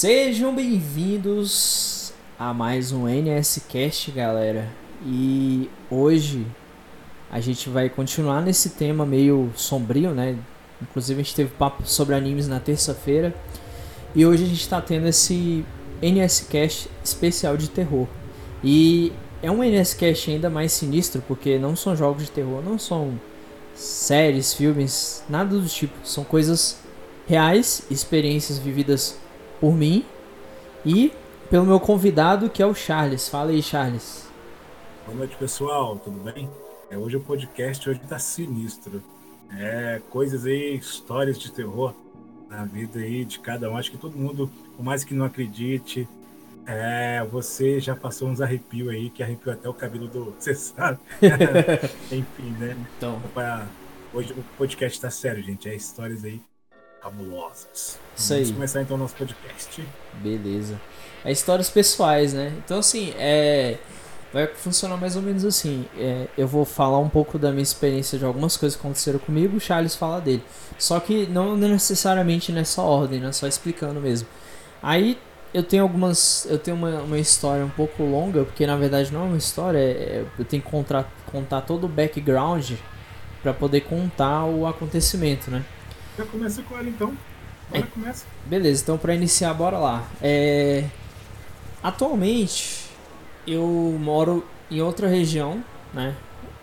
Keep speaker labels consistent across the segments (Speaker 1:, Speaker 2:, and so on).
Speaker 1: Sejam bem-vindos a mais um NSCast, galera. E hoje a gente vai continuar nesse tema meio sombrio, né? Inclusive a gente teve papo sobre animes na terça-feira. E hoje a gente está tendo esse NSCast especial de terror. E é um NSCast ainda mais sinistro, porque não são jogos de terror, não são séries, filmes, nada do tipo. São coisas reais, experiências vividas por mim e pelo meu convidado que é o Charles. Fala aí, Charles.
Speaker 2: Boa noite, pessoal. Tudo bem? É, hoje o podcast hoje tá sinistro. É, coisas aí, histórias de terror na vida aí de cada um. Acho que todo mundo, por mais que não acredite, é, você já passou uns arrepios aí, que arrepiou até o cabelo do. Você sabe? Enfim, né? Então. Hoje o podcast tá sério, gente. É histórias aí cabulosas.
Speaker 1: Isso Vamos
Speaker 2: aí. começar então o nosso podcast.
Speaker 1: Beleza. É histórias pessoais, né? Então, assim, é. Vai funcionar mais ou menos assim. É, eu vou falar um pouco da minha experiência de algumas coisas que aconteceram comigo, o Charles fala dele. Só que não necessariamente nessa ordem, né? Só explicando mesmo. Aí eu tenho algumas. Eu tenho uma, uma história um pouco longa, porque na verdade não é uma história, é, é eu tenho que contar, contar todo o background para poder contar o acontecimento, né?
Speaker 2: Já começa com ela então. Bora, é. começa.
Speaker 1: Beleza, então para iniciar, bora lá. É... Atualmente eu moro em outra região, né?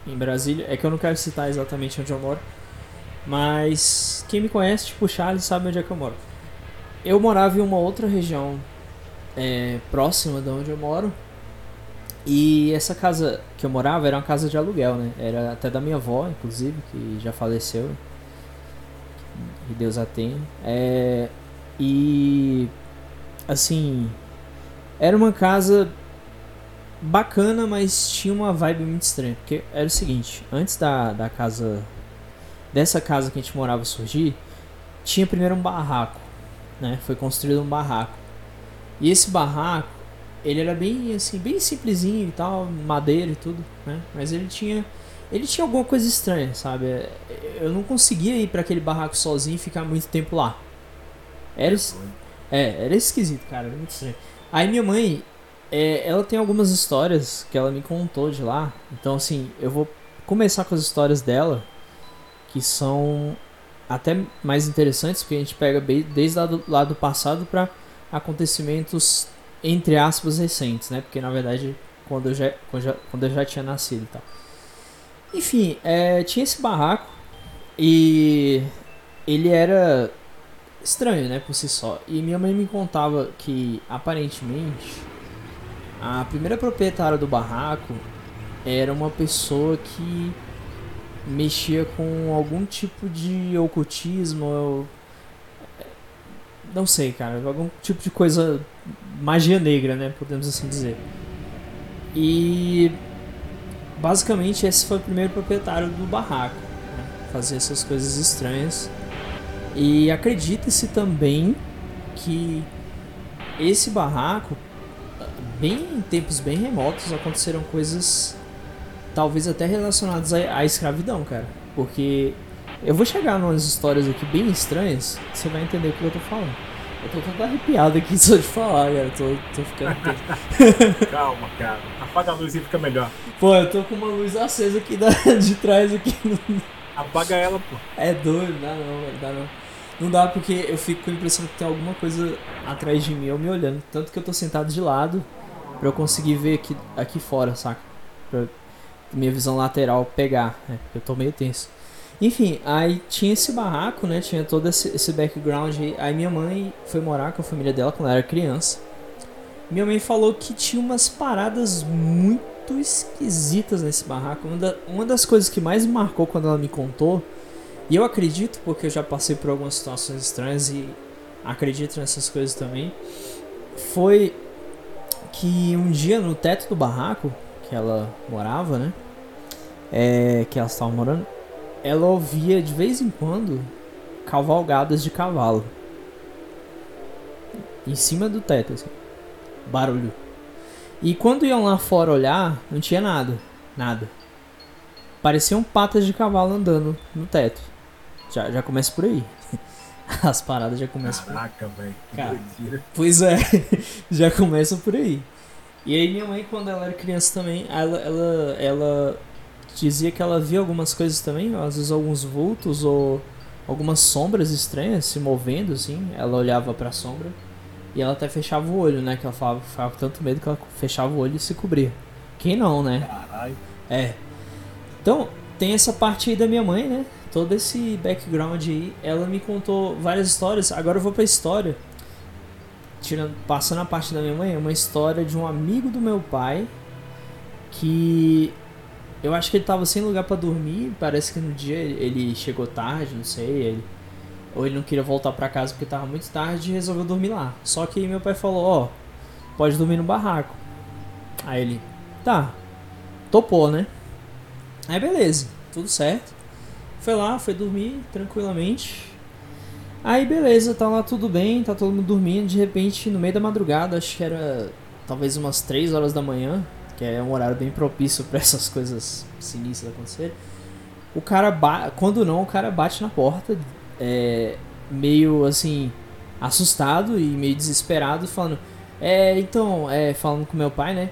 Speaker 1: Em Brasília. É que eu não quero citar exatamente onde eu moro. Mas quem me conhece, tipo o Charles, sabe onde é que eu moro. Eu morava em uma outra região é, próxima de onde eu moro. E essa casa que eu morava era uma casa de aluguel, né? Era até da minha avó, inclusive, que já faleceu que Deus a tenha. É, e assim, era uma casa bacana, mas tinha uma vibe muito estranha. Porque era o seguinte, antes da, da casa. Dessa casa que a gente morava surgir, tinha primeiro um barraco. Né? Foi construído um barraco. E esse barraco, ele era bem assim, bem simplesinho e tal, madeira e tudo, né? Mas ele tinha ele tinha alguma coisa estranha, sabe? Eu não conseguia ir para aquele barraco sozinho e ficar muito tempo lá. Era, é, era esquisito, cara, era muito estranho. Aí minha mãe, é, ela tem algumas histórias que ela me contou de lá. Então, assim, eu vou começar com as histórias dela, que são até mais interessantes, porque a gente pega desde lá do, passado para acontecimentos, entre aspas, recentes, né? Porque na verdade, quando eu já, quando eu já, quando eu já tinha nascido e tal. Enfim, é, tinha esse barraco e ele era estranho, né, por si só. E minha mãe me contava que aparentemente a primeira proprietária do barraco era uma pessoa que mexia com algum tipo de ocultismo, não sei, cara, algum tipo de coisa magia negra, né, podemos assim dizer. E basicamente esse foi o primeiro proprietário do barraco, né? fazer essas coisas estranhas. E acredita-se também que esse barraco, bem em tempos bem remotos, aconteceram coisas talvez até relacionadas à, à escravidão, cara. Porque eu vou chegar em umas histórias aqui bem estranhas, você vai entender o que eu tô falando. Eu tô todo arrepiado aqui só de falar, cara. Tô, tô ficando.
Speaker 2: Calma, cara. Apaga a luz e fica melhor.
Speaker 1: Pô, eu tô com uma luz acesa aqui da, de trás aqui.
Speaker 2: Apaga ela, pô.
Speaker 1: É doido, dá não, velho, dá não. Não dá porque eu fico com a impressão que tem alguma coisa atrás de mim ou me olhando. Tanto que eu tô sentado de lado pra eu conseguir ver aqui, aqui fora, saca? Pra minha visão lateral pegar, né? Eu tô meio tenso. Enfim, aí tinha esse barraco, né? Tinha todo esse, esse background. Aí minha mãe foi morar com a família dela quando ela era criança. Minha mãe falou que tinha umas paradas muito esquisitas nesse barraco. Uma, da, uma das coisas que mais me marcou quando ela me contou, e eu acredito porque eu já passei por algumas situações estranhas e acredito nessas coisas também, foi que um dia no teto do barraco que ela morava, né? É, que elas estavam morando, ela ouvia de vez em quando cavalgadas de cavalo em cima do teto, assim. Barulho. E quando iam lá fora olhar, não tinha nada, nada. Pareciam patas de cavalo andando no teto. Já, já começa por aí. As paradas já começam
Speaker 2: Caraca, velho.
Speaker 1: Cara, pois é, já começa por aí. E aí minha mãe, quando ela era criança também, ela, ela, ela dizia que ela via algumas coisas também, às vezes alguns vultos ou algumas sombras estranhas se movendo, assim. Ela olhava pra sombra e ela até fechava o olho, né? Que ela falava, ficava com tanto medo que ela fechava o olho e se cobria. Quem não, né?
Speaker 2: Caralho.
Speaker 1: É. Então, tem essa parte aí da minha mãe, né? Todo esse background aí. Ela me contou várias histórias. Agora eu vou pra história. Tirando, passando a parte da minha mãe, é uma história de um amigo do meu pai que eu acho que ele tava sem lugar para dormir. Parece que no dia ele chegou tarde, não sei. Ele, ou ele não queria voltar para casa porque tava muito tarde e resolveu dormir lá. Só que meu pai falou: Ó, pode dormir no barraco. Aí ele, tá, topou, né? Aí beleza, tudo certo. Foi lá, foi dormir tranquilamente. Aí beleza, tá lá tudo bem, tá todo mundo dormindo. De repente, no meio da madrugada, acho que era talvez umas 3 horas da manhã, que é um horário bem propício para essas coisas sinistras acontecerem. O cara, ba quando não, o cara bate na porta, é, meio assim, assustado e meio desesperado, falando: É, então, é, falando com meu pai, né?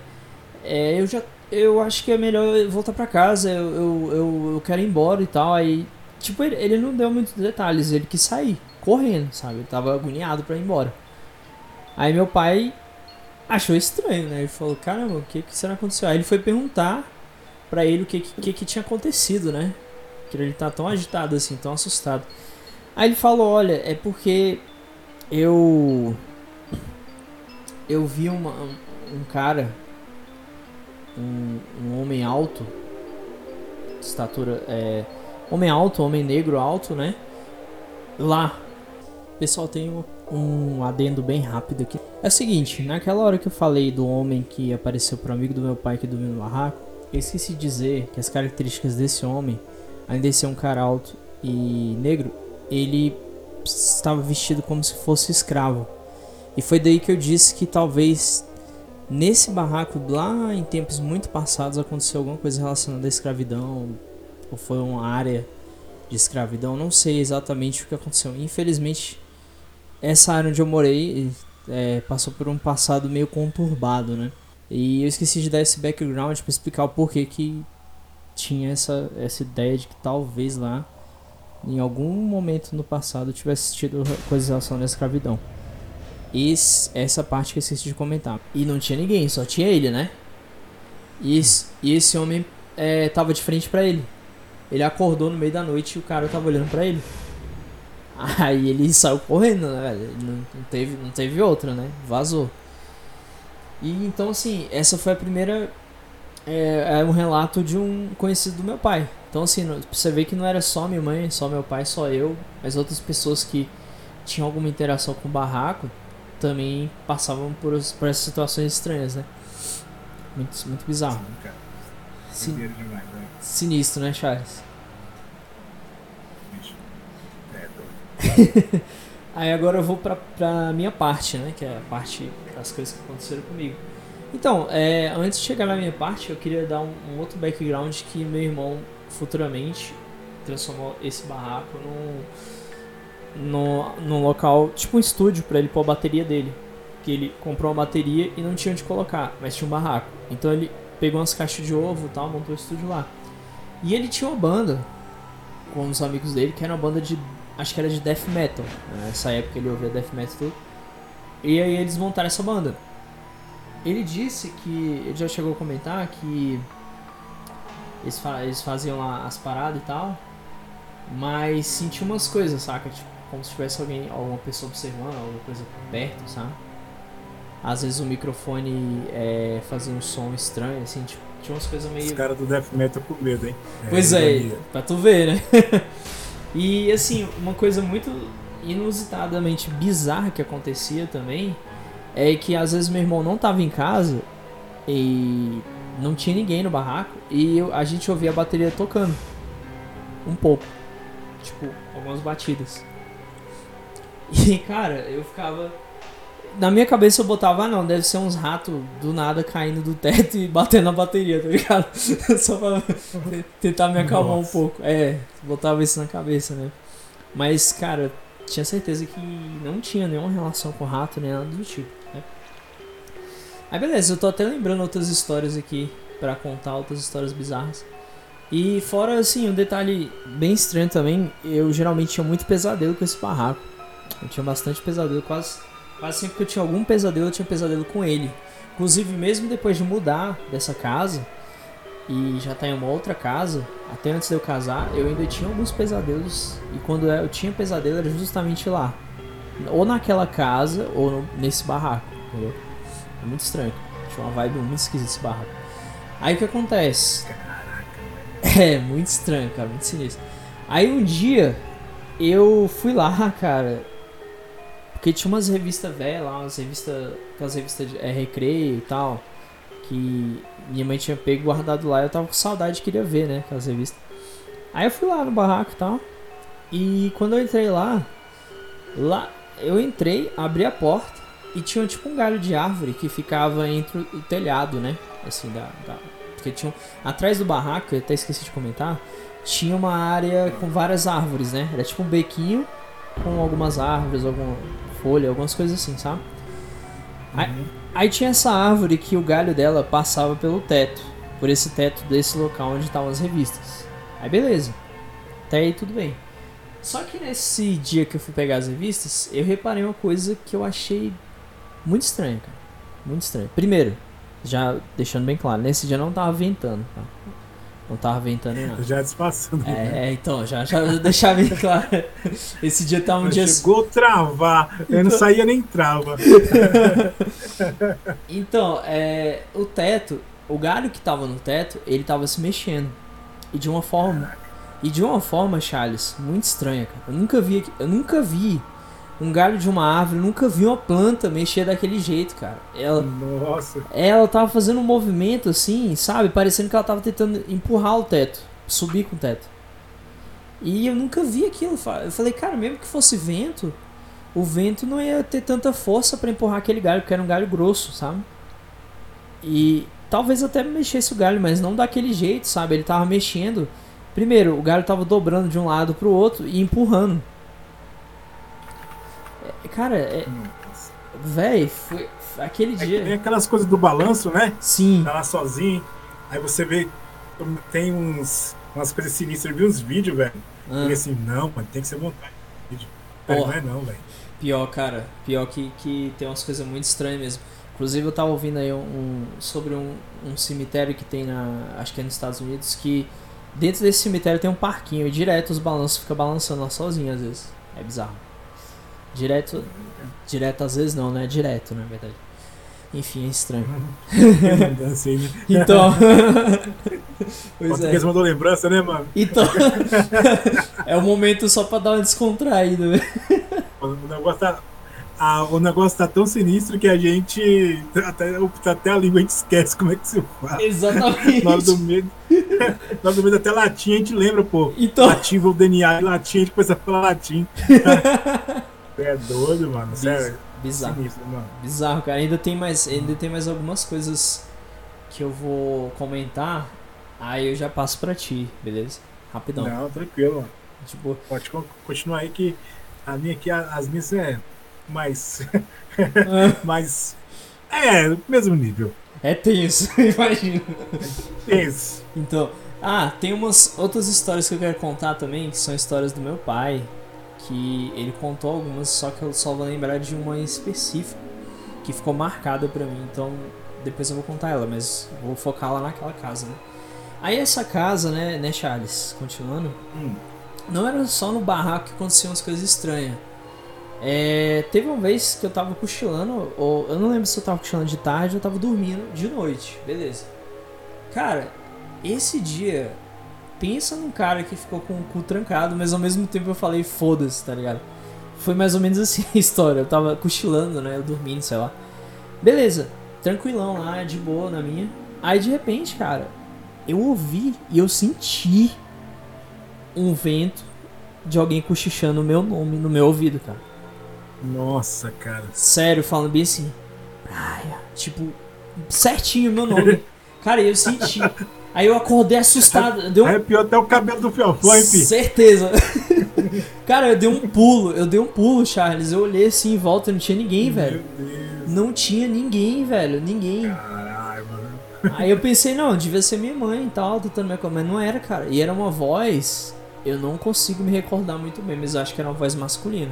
Speaker 1: É, eu já. Eu acho que é melhor voltar pra casa, eu, eu, eu, eu quero ir embora e tal. Aí, tipo, ele, ele não deu muitos detalhes, ele quis sair, correndo, sabe? Ele tava agoniado pra ir embora. Aí meu pai achou estranho, né? Ele falou, caramba, o que, que será que aconteceu? Aí ele foi perguntar pra ele o que, que, que tinha acontecido, né? Que ele tá tão agitado assim, tão assustado. Aí ele falou, olha, é porque eu. Eu vi uma, um cara, um, um homem alto, estatura. É, homem alto, homem negro alto, né? Lá. Pessoal, tem um, um adendo bem rápido aqui. É o seguinte, naquela hora que eu falei do homem que apareceu pro amigo do meu pai que dormiu no barraco, eu esqueci de dizer que as características desse homem, além de ser um cara alto e negro, ele estava vestido como se fosse escravo. E foi daí que eu disse que talvez nesse barraco lá em tempos muito passados aconteceu alguma coisa relacionada à escravidão ou foi uma área de escravidão, não sei exatamente o que aconteceu. Infelizmente, essa área onde eu morei é, passou por um passado meio conturbado, né? E eu esqueci de dar esse background para explicar o porquê que tinha essa, essa ideia de que talvez lá em algum momento no passado tivesse tido coisas relacionadas à escravidão. Esse, essa parte que eu esqueci de comentar. E não tinha ninguém, só tinha ele, né? E esse, e esse homem é, tava de frente para ele. Ele acordou no meio da noite e o cara tava olhando para ele. Aí ele saiu correndo, né, velho? Não, não, teve, não teve outra, né? Vazou. E então, assim, essa foi a primeira. É, é um relato de um conhecido do meu pai. Então, assim, você vê que não era só minha mãe, só meu pai, só eu, mas outras pessoas que tinham alguma interação com o barraco também passavam por, por essas situações estranhas, né? Muito, muito bizarro.
Speaker 2: Sim, cara.
Speaker 1: Sin
Speaker 2: demais, né?
Speaker 1: sinistro, né, Charles?
Speaker 2: É, doido.
Speaker 1: Aí agora eu vou pra, pra minha parte, né? Que é a parte das coisas que aconteceram comigo. Então, é, antes de chegar na minha parte, eu queria dar um, um outro background que meu irmão futuramente transformou esse barraco num, num, num local, tipo um estúdio para ele pôr a bateria dele. Que ele comprou uma bateria e não tinha onde colocar, mas tinha um barraco. Então ele pegou umas caixas de ovo tal, montou o estúdio lá. E ele tinha uma banda com os amigos dele, que era uma banda de. Acho que era de death metal. Nessa época ele ouvia death metal tudo. E aí eles montaram essa banda. Ele disse que. Ele já chegou a comentar que. Eles, fa- eles faziam lá as paradas e tal. Mas sentia umas coisas, saca? Tipo, como se tivesse alguém, alguma pessoa observando, alguma coisa perto, sabe? Às vezes o microfone é, fazia um som estranho, assim, tipo, tinha umas coisas meio.
Speaker 2: Os caras do Death Metal com medo, hein?
Speaker 1: Pois é,
Speaker 2: ironia.
Speaker 1: pra tu ver, né? e assim, uma coisa muito inusitadamente bizarra que acontecia também é que às vezes meu irmão não tava em casa e não tinha ninguém no barraco e eu- a gente ouvia a bateria tocando. Um pouco. Tipo, algumas batidas. E cara, eu ficava. Na minha cabeça eu botava, ah não, deve ser uns ratos do nada caindo do teto e batendo na bateria, tá ligado? Só pra tentar me acalmar um
Speaker 2: Nossa.
Speaker 1: pouco. É, botava isso na cabeça, né? Mas, cara, tinha certeza que não tinha nenhuma relação com o rato, nem nada do tipo. Aí beleza, eu tô até lembrando outras histórias aqui para contar, outras histórias bizarras. E fora assim, um detalhe bem estranho também, eu geralmente tinha muito pesadelo com esse barraco. Eu tinha bastante pesadelo, quase, quase sempre que eu tinha algum pesadelo, eu tinha pesadelo com ele. Inclusive, mesmo depois de mudar dessa casa e já tá em uma outra casa, até antes de eu casar, eu ainda tinha alguns pesadelos. E quando eu tinha pesadelo era justamente lá. Ou naquela casa, ou nesse barraco, entendeu? É muito estranho. Tinha uma vibe muito esquisita esse barraco. Aí o que acontece? É, muito estranho, cara, muito sinistro. Aí um dia eu fui lá, cara. Porque tinha umas revistas velhas lá, umas revistas. Aquelas revistas de é, recreio e tal. Que minha mãe tinha pego guardado lá. Eu tava com saudade queria ver, né? Aquelas revistas. Aí eu fui lá no barraco e tal. E quando eu entrei lá, lá eu entrei, abri a porta e tinha tipo um galho de árvore que ficava entre o telhado, né? Assim, da, da porque tinha atrás do barraco, eu até esqueci de comentar, tinha uma área com várias árvores, né? Era tipo um bequinho com algumas árvores, alguma folha, algumas coisas assim, sabe? Uhum. Aí, aí, tinha essa árvore que o galho dela passava pelo teto, por esse teto desse local onde estavam as revistas. Aí beleza. Até aí tudo bem. Só que nesse dia que eu fui pegar as revistas, eu reparei uma coisa que eu achei muito estranha, cara. Muito estranha. Primeiro, já deixando bem claro, nesse dia não tava ventando, tá? Não tava ventando nada.
Speaker 2: Já despassando.
Speaker 1: É, né? é, então, já, já deixar bem claro. Esse dia tava um dia.
Speaker 2: Chegou a travar. Eu então... não saía nem trava.
Speaker 1: então, é, o teto, o galho que tava no teto, ele tava se mexendo. E de uma forma. E de uma forma, Charles, muito estranha, cara. Eu nunca vi, eu nunca vi um galho de uma árvore, nunca vi uma planta mexer daquele jeito, cara. Ela,
Speaker 2: Nossa.
Speaker 1: Ela tava fazendo um movimento assim, sabe? Parecendo que ela tava tentando empurrar o teto, subir com o teto. E eu nunca vi aquilo. Eu falei, cara, mesmo que fosse vento, o vento não ia ter tanta força para empurrar aquele galho, porque era um galho grosso, sabe? E talvez até mexesse o galho, mas não daquele jeito, sabe? Ele tava mexendo. Primeiro, o galho tava dobrando de um lado pro outro e empurrando. Cara, é. Véi, foi. Aquele é dia.
Speaker 2: Tem aquelas coisas do balanço, né?
Speaker 1: Sim.
Speaker 2: Tá lá sozinho. Aí você vê. Tem uns. Umas coisas sinistras. Eu vi uns vídeos, velho. Ah. E assim, não, mano, tem que ser montado. Não é não, velho.
Speaker 1: Pior, cara. Pior que, que tem umas coisas muito estranhas mesmo. Inclusive eu tava ouvindo aí um, um sobre um, um, cemitério que tem na. Acho que é nos Estados Unidos, que dentro desse cemitério tem um parquinho e direto os balanços ficam balançando lá sozinho às vezes. É bizarro. Direto. Direto às vezes não, né? Direto, na verdade. Enfim, é estranho.
Speaker 2: assim, né?
Speaker 1: Então.
Speaker 2: pois Português é. mandou lembrança, né, mano?
Speaker 1: Então. é o momento só pra dar uma descontraída,
Speaker 2: né? O negócio tá. Ah, o negócio tá tão sinistro que a gente. Até, até a língua a gente esquece como é que se fala.
Speaker 1: Exatamente.
Speaker 2: Hora do medo. Hora do medo até latim a gente lembra, pô.
Speaker 1: Então...
Speaker 2: Latim, o DNA latim, a gente começa a falar latim. É doido, mano. Sério.
Speaker 1: Bizarro. Sinistro, mano. Bizarro, cara. Ainda tem, mais, ainda tem mais algumas coisas que eu vou comentar. Aí eu já passo pra ti, beleza? Rapidão.
Speaker 2: Não, tranquilo, mano. Tipo, Pode continuar aí que a minha aqui, as minhas é mais. mais. É, mesmo nível.
Speaker 1: É tenso, imagino.
Speaker 2: Tenso.
Speaker 1: Então, ah, tem umas outras histórias que eu quero contar também, que são histórias do meu pai, que ele contou algumas, só que eu só vou lembrar de uma em específico que ficou marcada para mim. Então depois eu vou contar ela, mas vou focar lá naquela casa, né? Aí essa casa, né, né Charles, continuando, hum. não era só no barraco que aconteciam as coisas estranhas. É, teve uma vez que eu tava cochilando, ou eu não lembro se eu tava cochilando de tarde ou eu tava dormindo de noite, beleza. Cara, esse dia pensa num cara que ficou com o cu trancado, mas ao mesmo tempo eu falei, foda-se, tá ligado? Foi mais ou menos assim a história. Eu tava cochilando, né? Eu dormindo, sei lá. Beleza, tranquilão lá, de boa na minha. Aí de repente, cara, eu ouvi e eu senti um vento de alguém cochichando o meu nome no meu ouvido, cara.
Speaker 2: Nossa, cara.
Speaker 1: Sério, falando bem assim. Praia. Tipo, certinho o meu nome. cara, eu senti. Aí eu acordei assustado. Deu...
Speaker 2: Arrepiou até o cabelo do Fiofó, hein,
Speaker 1: Certeza. Cara, eu dei um pulo, eu dei um pulo, Charles. Eu olhei assim em volta, não tinha ninguém, velho.
Speaker 2: Meu Deus.
Speaker 1: Não tinha ninguém, velho. Ninguém.
Speaker 2: Caralho, mano.
Speaker 1: Aí eu pensei, não, devia ser minha mãe e tal, tentando me acalmar. Mas não era, cara. E era uma voz. Eu não consigo me recordar muito bem, mas eu acho que era uma voz masculina.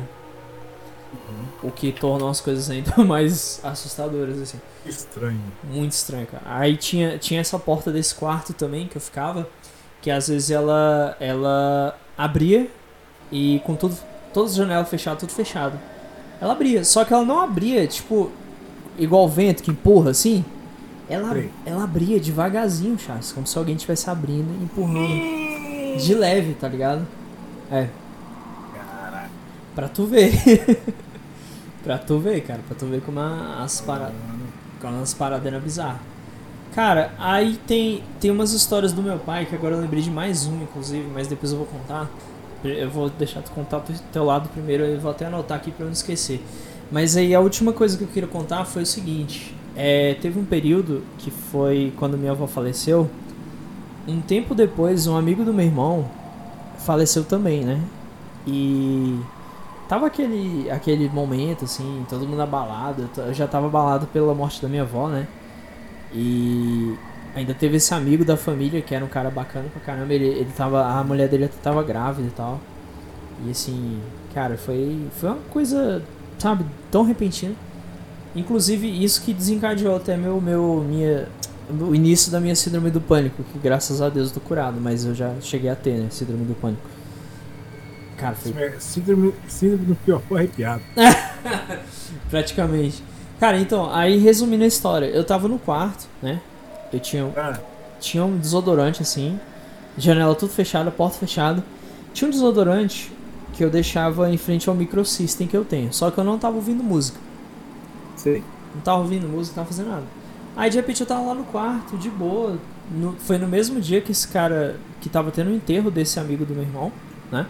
Speaker 1: O que tornou as coisas ainda mais assustadoras, assim.
Speaker 2: Estranho.
Speaker 1: Muito estranho, cara. Aí tinha, tinha essa porta desse quarto também que eu ficava, que às vezes ela ela abria e com tudo, todas as janelas fechadas, tudo fechado. Ela abria, só que ela não abria, tipo, igual o vento que empurra assim. Ela, ela abria devagarzinho, Charles, como se alguém estivesse abrindo e empurrando. De leve, tá ligado? É,
Speaker 2: Caralho.
Speaker 1: pra tu ver. pra tu ver, cara, pra tu ver como as paradas. Como as paradas bizarras. Cara, aí tem, tem umas histórias do meu pai, que agora eu lembrei de mais uma, inclusive, mas depois eu vou contar. Eu vou deixar tu contar do teu lado primeiro, eu vou até anotar aqui pra eu não esquecer. Mas aí a última coisa que eu queria contar foi o seguinte. É, teve um período que foi quando minha avó faleceu. Um tempo depois, um amigo do meu irmão faleceu também, né? E tava aquele, aquele momento, assim, todo mundo abalado. Eu já tava abalado pela morte da minha avó, né? E ainda teve esse amigo da família que era um cara bacana pra caramba. Ele, ele tava. A mulher dele até tava grávida e tal. E assim, cara, foi, foi uma coisa, sabe, tão repentina. Inclusive, isso que desencadeou até meu, meu, minha, o início da minha síndrome do pânico, que graças a Deus eu tô curado, mas eu já cheguei a ter, né, síndrome do pânico. Cara, foi
Speaker 2: Síndrome, síndrome do pior foi arrepiado.
Speaker 1: praticamente. Cara, então, aí resumindo a história, eu tava no quarto, né, eu tinha,
Speaker 2: Ah,
Speaker 1: tinha um desodorante assim, janela tudo fechada, porta fechada. Tinha um desodorante que eu deixava em frente ao microsystem que eu tenho, só que eu não tava ouvindo música.
Speaker 2: sei.
Speaker 1: Não tava ouvindo música, não tava fazendo nada. Aí de repente eu tava lá no quarto, de boa. No- foi no mesmo dia que esse cara que tava tendo o enterro desse amigo do meu irmão, né?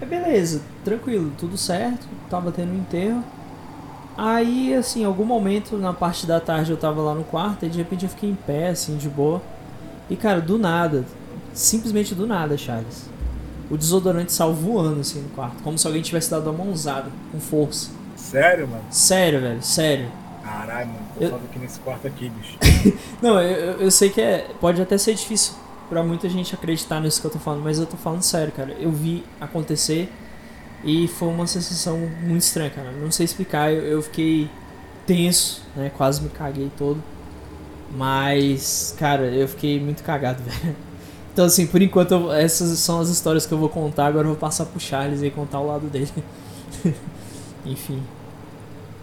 Speaker 1: É beleza, tranquilo, tudo certo, tava tendo um enterro. Aí, assim, em algum momento na parte da tarde eu tava lá no quarto e de repente eu fiquei em pé, assim, de boa. E cara, do nada, simplesmente do nada, Charles. O desodorante saiu voando assim no quarto, como se alguém tivesse dado uma mãozada, com força.
Speaker 2: Sério, mano?
Speaker 1: Sério, velho, sério.
Speaker 2: Caralho, mano. Tô
Speaker 1: Eu-
Speaker 2: falando aqui nesse quarto aqui, bicho.
Speaker 1: Não, eu- eu sei que é, pode até ser difícil pra muita gente acreditar nisso que eu tô falando, mas eu tô falando sério, cara. Eu vi acontecer e foi uma sensação muito estranha, cara. Não sei explicar, eu, eu fiquei tenso, né? Quase me caguei todo. Mas, cara, eu fiquei muito cagado, velho. Então, assim, por enquanto, eu- essas são as histórias que eu vou contar. Agora eu vou passar pro Charles e contar o lado dele. Enfim,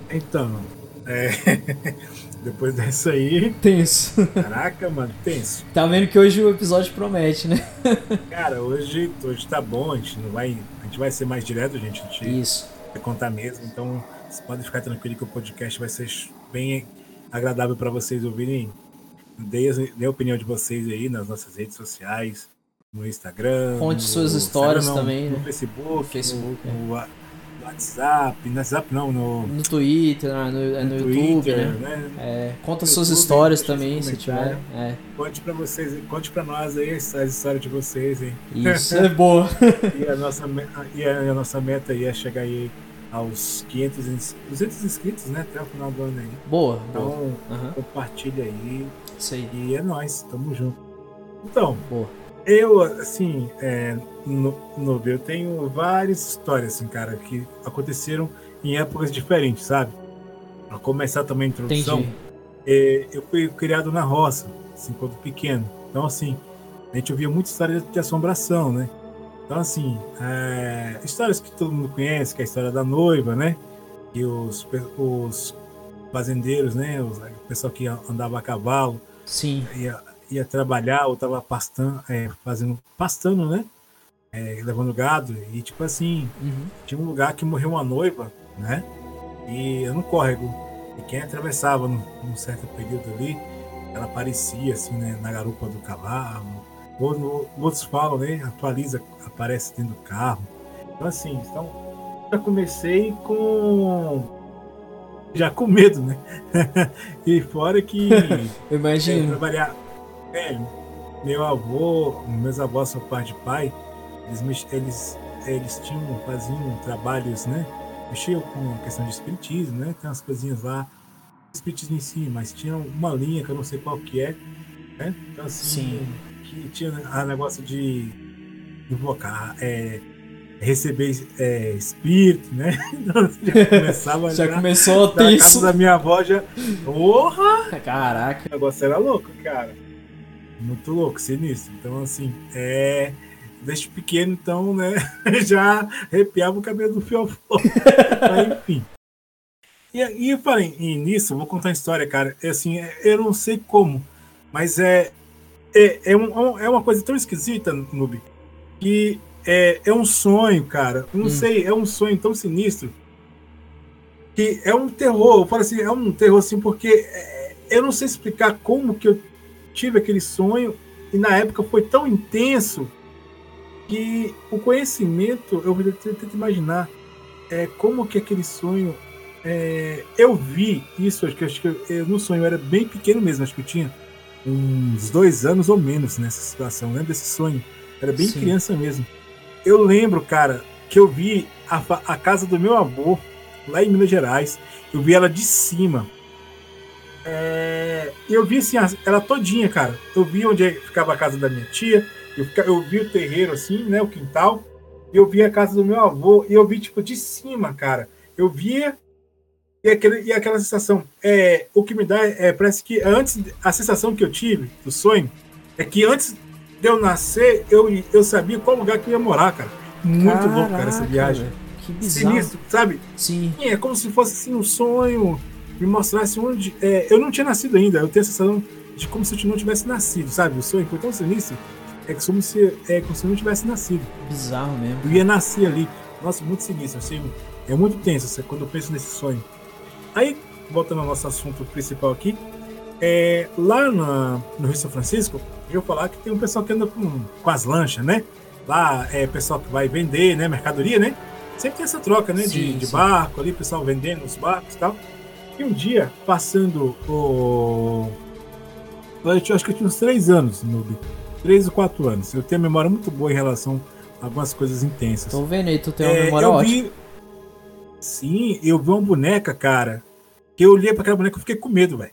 Speaker 2: Então, é. Depois dessa aí.
Speaker 1: tenso.
Speaker 2: Caraca, mano, tenso.
Speaker 1: Tá vendo que hoje o episódio promete, né?
Speaker 2: Cara, hoje, hoje tá bom, a gente não vai. A gente vai ser mais direto, gente. A gente
Speaker 1: Isso.
Speaker 2: vai contar mesmo. Então, vocês podem ficar tranquilos que o podcast vai ser bem agradável para vocês ouvirem. Dê, dê a opinião de vocês aí nas nossas redes sociais, no Instagram.
Speaker 1: Conte suas histórias
Speaker 2: não,
Speaker 1: também,
Speaker 2: No
Speaker 1: né?
Speaker 2: Facebook,
Speaker 1: No Facebook,
Speaker 2: no, wa- no WhatsApp, no WhatsApp não, no,
Speaker 1: No Twitter, né, no, é no,
Speaker 2: no
Speaker 1: YouTube,
Speaker 2: Twitter,
Speaker 1: né?
Speaker 2: né?
Speaker 1: É, conta suas
Speaker 2: YouTube,
Speaker 1: histórias também, se tiver. É,
Speaker 2: Conte para vocês, conte para nós aí as, as histórias de vocês, hein?
Speaker 1: isso é boa.
Speaker 2: E a nossa, e a, a nossa meta aí é chegar aí aos 500, ins- 200 inscritos, né? Até o final do ano aí.
Speaker 1: Boa, boa.
Speaker 2: Então,
Speaker 1: Aham,
Speaker 2: compartilha aí
Speaker 1: isso aí.
Speaker 2: e é nóis, tamo junto. Então,
Speaker 1: Boa.
Speaker 2: Eu, assim, é, no, no eu tenho várias histórias, assim, cara, que aconteceram em épocas diferentes, sabe? Pra começar também a introdução, é, eu fui criado na roça, assim, quando pequeno. Então, assim, a gente ouvia muita história de assombração, né? Então, assim, é, histórias que todo mundo conhece, que é a história da noiva, né? E os, os fazendeiros, né? Os, o pessoal que andava a cavalo,
Speaker 1: Sim,
Speaker 2: ia, ia trabalhar ou tava pastando, é, fazendo, pastando, né? É, levando gado. E, tipo assim,
Speaker 1: uhum.
Speaker 2: tinha um lugar que morreu uma noiva, né? E era no córrego. E quem atravessava num, num certo período ali, ela aparecia assim, né, na garupa do cavalo. Ou no, outros falam, né? Atualiza, aparece dentro do carro. Então assim, então eu comecei com já com medo, né? e fora que
Speaker 1: imagino.
Speaker 2: trabalhar. É, meu avô, meus avós são pai de pai, eles, eles eles tinham, faziam trabalhos, né? Mexiam com a questão de espiritismo, né? Tem umas coisinhas lá, espiritismo em si, mas tinha uma linha que eu não sei qual que é, né? Então, assim,
Speaker 1: Sim.
Speaker 2: que tinha a negócio de invocar, é, receber é, espírito, né? Então, já começava
Speaker 1: Já
Speaker 2: já
Speaker 1: começou
Speaker 2: da
Speaker 1: tenso.
Speaker 2: casa da minha avó já. Porra!
Speaker 1: Caraca.
Speaker 2: O negócio era louco, cara. Muito louco, sinistro. Então, assim, é. Desde pequeno, então, né? Já arrepiava o cabelo do fiofó. Mas, enfim. E, e eu falei, e nisso, eu vou contar uma história, cara. É assim, é- eu não sei como, mas é. É, é, um- é uma coisa tão esquisita, Noob, que é, é um sonho, cara. Eu não
Speaker 1: Hum.
Speaker 2: sei, é um sonho tão sinistro que é um terror. Eu falo assim, é um terror assim, porque é, eu não sei explicar como que eu tive aquele sonho e na época foi tão intenso que o conhecimento, eu tento imaginar é, como que aquele sonho. é, eu vi isso, acho que, acho que eu, no sonho eu era bem pequeno mesmo, acho que eu tinha uns dois anos ou menos nessa situação. Lembro desse sonho? Era bem
Speaker 1: Sim.
Speaker 2: criança mesmo. Eu lembro, cara, que eu vi a, a casa do meu avô lá em Minas Gerais. Eu vi ela de cima. É, eu vi assim, ela todinha, cara. Eu vi onde ficava a casa da minha tia. Eu, eu vi o terreiro assim, né? O quintal. Eu vi a casa do meu avô. E eu vi, tipo, de cima, cara. Eu via. E, aquele, e aquela sensação. É, o que me dá é, parece que antes. A sensação que eu tive do sonho é que antes de eu nascer, eu, eu sabia qual lugar que eu ia morar, cara. Muito louco, cara, essa
Speaker 1: Caraca,
Speaker 2: viagem.
Speaker 1: Que bizarro.
Speaker 2: Sinistro, sabe?
Speaker 1: Sim.
Speaker 2: É como se fosse assim um sonho, me mostrasse onde. é, eu não tinha nascido ainda, eu tenho a sensação de como se eu não tivesse nascido, sabe? O sonho foi tão sinistro, é como se, é como se eu não tivesse nascido.
Speaker 1: Bizarro mesmo.
Speaker 2: Eu ia nascer ali. Nossa, muito sinistro, assim, é muito tenso assim, quando eu penso nesse sonho. Aí, voltando ao nosso assunto principal aqui, é, lá na- no Rio São Francisco, eu falar que tem um pessoal que anda com, com as lanchas, né? Lá é pessoal que vai vender, né? Mercadoria, né? Sempre tem essa troca, né? de,
Speaker 1: Sim,
Speaker 2: de
Speaker 1: sim.
Speaker 2: barco ali, pessoal vendendo os barcos e tal. E um dia, passando o. Eu tinha- acho que eu tinha uns três anos, Noob. Três ou quatro anos. Eu tenho a memória muito boa em relação a algumas coisas intensas.
Speaker 1: Tô vendo aí, tu tem uma
Speaker 2: É,
Speaker 1: memória
Speaker 2: eu
Speaker 1: ótima.
Speaker 2: vi. Sim, eu vi uma boneca, cara. Que eu olhei pra aquela boneca e fiquei com medo, velho.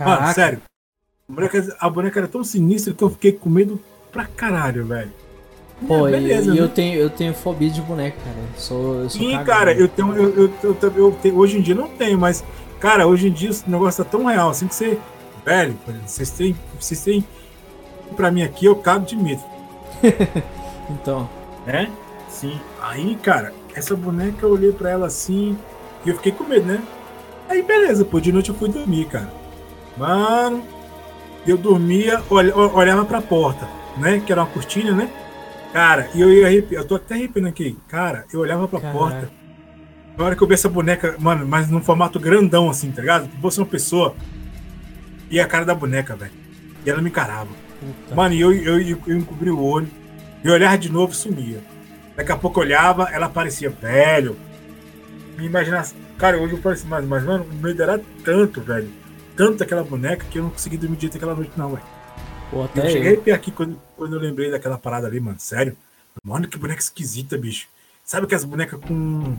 Speaker 2: Mano, sério. A boneca, a boneca era tão sinistra que eu fiquei com medo pra caralho, velho.
Speaker 1: Pô,
Speaker 2: É, beleza,
Speaker 1: e,
Speaker 2: né?
Speaker 1: eu tenho, eu tenho fobia de boneca, cara. Eu sou, eu sou
Speaker 2: Sim,
Speaker 1: cagado.
Speaker 2: cara, eu tenho. Eu, eu, eu, eu- eu tenho- hoje em dia não tenho, mas, cara, hoje em dia esse negócio tá tão real assim que você. Velho, vocês têm. Vocês têm. Pra mim aqui, eu cago de medo.
Speaker 1: Então,
Speaker 2: né? Sim. Aí, cara, essa boneca eu olhei pra ela assim e eu fiquei com medo, né? Aí, beleza, pô, de noite eu fui dormir, cara. Mano, eu dormia, olha, olhava pra porta, né? Que era uma cortina, né? Cara, e eu ia arrepiar, eu tô até arrepiando aqui. Cara, eu olhava pra
Speaker 1: Caraca.
Speaker 2: porta. Na hora que eu vi essa boneca, mano, mas num formato grandão, assim, tá ligado? Tipo, fosse uma pessoa. E a cara da boneca, velho. E ela me encarava.
Speaker 1: puta.
Speaker 2: Mano, e eu, eu, eu, eu encobri o olho. Eu olhava de novo e sumia. Daqui a pouco eu olhava, ela aparecia, velho. Me imaginasse. Cara, hoje eu falo assim, mas, mas, mano, o medo era tanto, velho. Tanto daquela boneca que eu não consegui dormir direito aquela noite, não, velho.
Speaker 1: Pô,
Speaker 2: Eu
Speaker 1: até
Speaker 2: cheguei
Speaker 1: eu.
Speaker 2: aqui quando, quando eu lembrei daquela parada ali, mano. Sério. Mano, que boneca esquisita, bicho. Sabe que as bonecas com.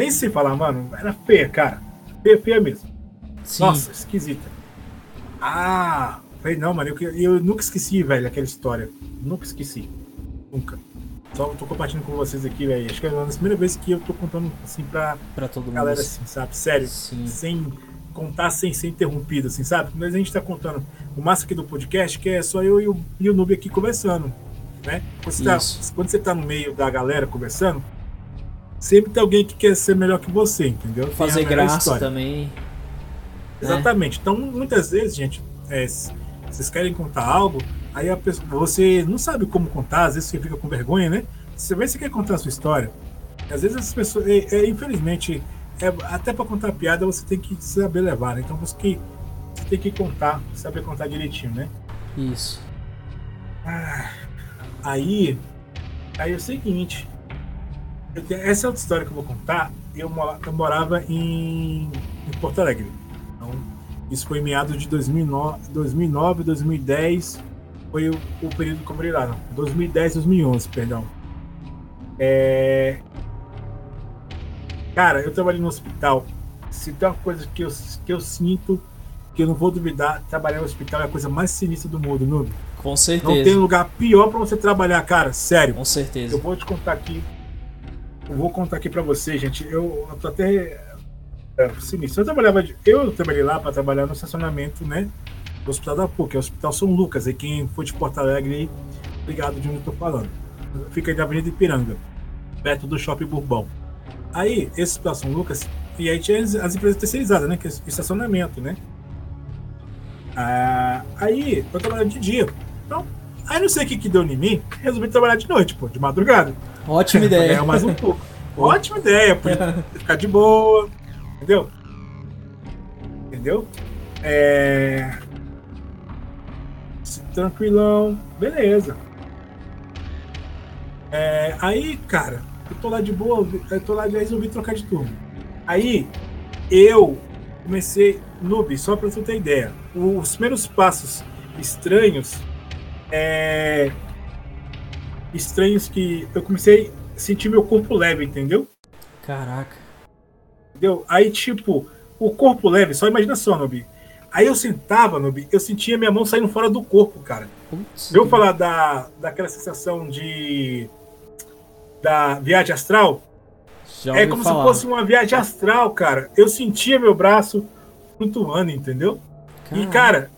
Speaker 2: Nem sei falar, mano. Era feia, cara. Feia, feia mesmo.
Speaker 1: Sim.
Speaker 2: Nossa, esquisita. Ah, falei, não, mano, eu, eu nunca esqueci, velho, aquela história. Nunca esqueci. Nunca. Só tô compartilhando com vocês aqui, velho. Acho que é a primeira vez que eu tô contando assim pra
Speaker 1: Pra todo mundo.
Speaker 2: galera, assim, sabe? Sério.
Speaker 1: Sim.
Speaker 2: Sem contar sem ser interrompido, assim, sabe? Mas a gente tá contando o massa aqui do podcast, que é só eu e o, e o Noob aqui conversando, né? Quando você, tá, quando você tá no meio da galera conversando, sempre tem alguém que quer ser melhor que você, entendeu? Tem
Speaker 1: Fazer graça
Speaker 2: história.
Speaker 1: também. né?
Speaker 2: Exatamente. Então, muitas vezes, gente, é, vocês querem contar algo, aí a pessoa, você não sabe como contar, às vezes você fica com vergonha, né? Você vê você quer contar a sua história. Às vezes as pessoas, é, é, infelizmente, é, até para contar piada você tem que saber levar, né? Então você, que, você tem que contar, saber contar direitinho, né?
Speaker 1: Isso.
Speaker 2: Aí, aí é o seguinte, essa é outra história que eu vou contar. Eu, eu morava em, em Porto Alegre. Então, isso foi em meados de 2009, 2009 2010. Foi o, o período que eu morei lá. não. 2010, 2011, perdão. É... Cara, eu trabalhei no hospital. Se tem uma coisa que eu, que eu sinto, que eu não vou duvidar, trabalhar no hospital é a coisa mais sinistra do mundo, Nuno.
Speaker 1: Com certeza.
Speaker 2: Não tem lugar pior para você trabalhar, cara. Sério.
Speaker 1: Com certeza.
Speaker 2: Eu vou te contar aqui. Vou contar aqui para você, gente. Eu, tô até é, sinistro. Eu trabalhava, de, eu trabalhei lá para trabalhar no estacionamento, né? Do Hospital da PUC, é o Hospital São Lucas. E quem for de Porto Alegre ligado de onde eu tô falando. Fica aí na Avenida Ipiranga, perto do Shopping Bourbon. Aí, esse Hospital São Lucas, e aí tinha as, as empresas terceirizadas, né? Que é estacionamento, né? Ah, aí, eu trabalhava de dia. Então, aí não sei o que, que deu em mim, resolvi trabalhar de noite, pô, de madrugada.
Speaker 1: Ótima ideia.
Speaker 2: mais um pouco. Ótima ideia, podia ficar de boa, entendeu? Entendeu? É... Tranquilão, beleza. É, aí, cara, eu tô lá de boa, eu tô lá e resolvi trocar de turno. Aí, eu comecei, noob, só pra você ter ideia, os primeiros passos estranhos, é, estranhos que eu comecei a sentir meu corpo leve, entendeu?
Speaker 1: Caraca.
Speaker 2: Entendeu? Aí, tipo, o corpo leve, só imagina só, Nobi. Aí eu sentava, Nobi, eu sentia minha mão saindo fora do corpo, cara. Putz, eu falar da, daquela sensação de da viagem astral. Já é como falar. se fosse uma viagem astral, cara. Eu sentia meu braço flutuando, entendeu? E, cara,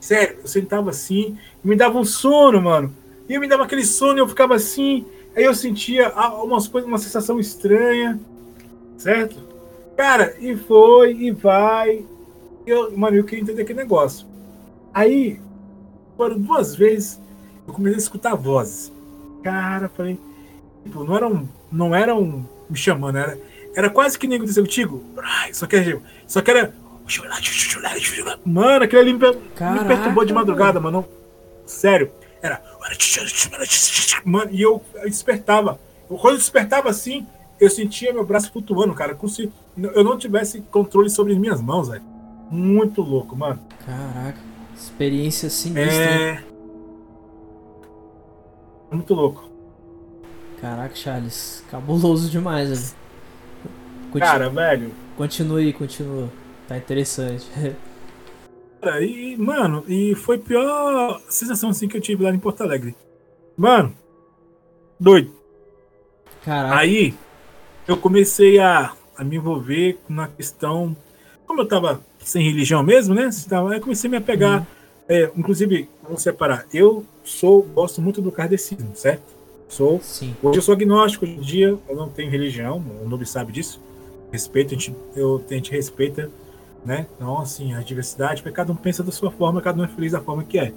Speaker 2: sério, eu sentava assim, me dava um sono, mano. E eu me dava aquele sono eu ficava assim. Aí eu sentia umas coisas, uma sensação estranha, certo? Cara, e foi, e vai. E eu, mano, eu queria entender aquele negócio. Aí, foram duas vezes, eu comecei a escutar vozes. Cara, falei, Tipo, não eram, não eram me chamando, era, era quase que nem aconteceu contigo. Só que, era, só que era. Mano, aquele ali me, me perturbou de madrugada, mano. Sério. Era. Mano, e eu, despertava. Quando eu despertava assim, eu sentia meu braço flutuando, cara. Como se eu não tivesse controle sobre as minhas mãos, velho. Muito louco, mano.
Speaker 1: Caraca. Experiência sinistra.
Speaker 2: É. Muito louco.
Speaker 1: Caraca, Charles, cabuloso demais, velho.
Speaker 2: Continu... Cara, velho.
Speaker 1: Continue, continua. Tá interessante.
Speaker 2: Cara, e, mano, e foi a pior sensação assim que eu tive lá em Porto Alegre. Mano, doido.
Speaker 1: Caraca.
Speaker 2: Aí eu comecei a, a me envolver na questão. Como eu tava sem religião mesmo, né? Aí eu comecei a me apegar. Uhum. É, inclusive, vamos separar. Eu sou, gosto muito do kardecismo, certo? Sou.
Speaker 1: Sim.
Speaker 2: Hoje eu sou agnóstico, hoje em dia eu não tenho religião, o Noob sabe disso. Respeito, a gente, eu, a gente respeita, né? Então, assim, a diversidade, porque cada um pensa da sua forma, cada um é feliz da forma que é,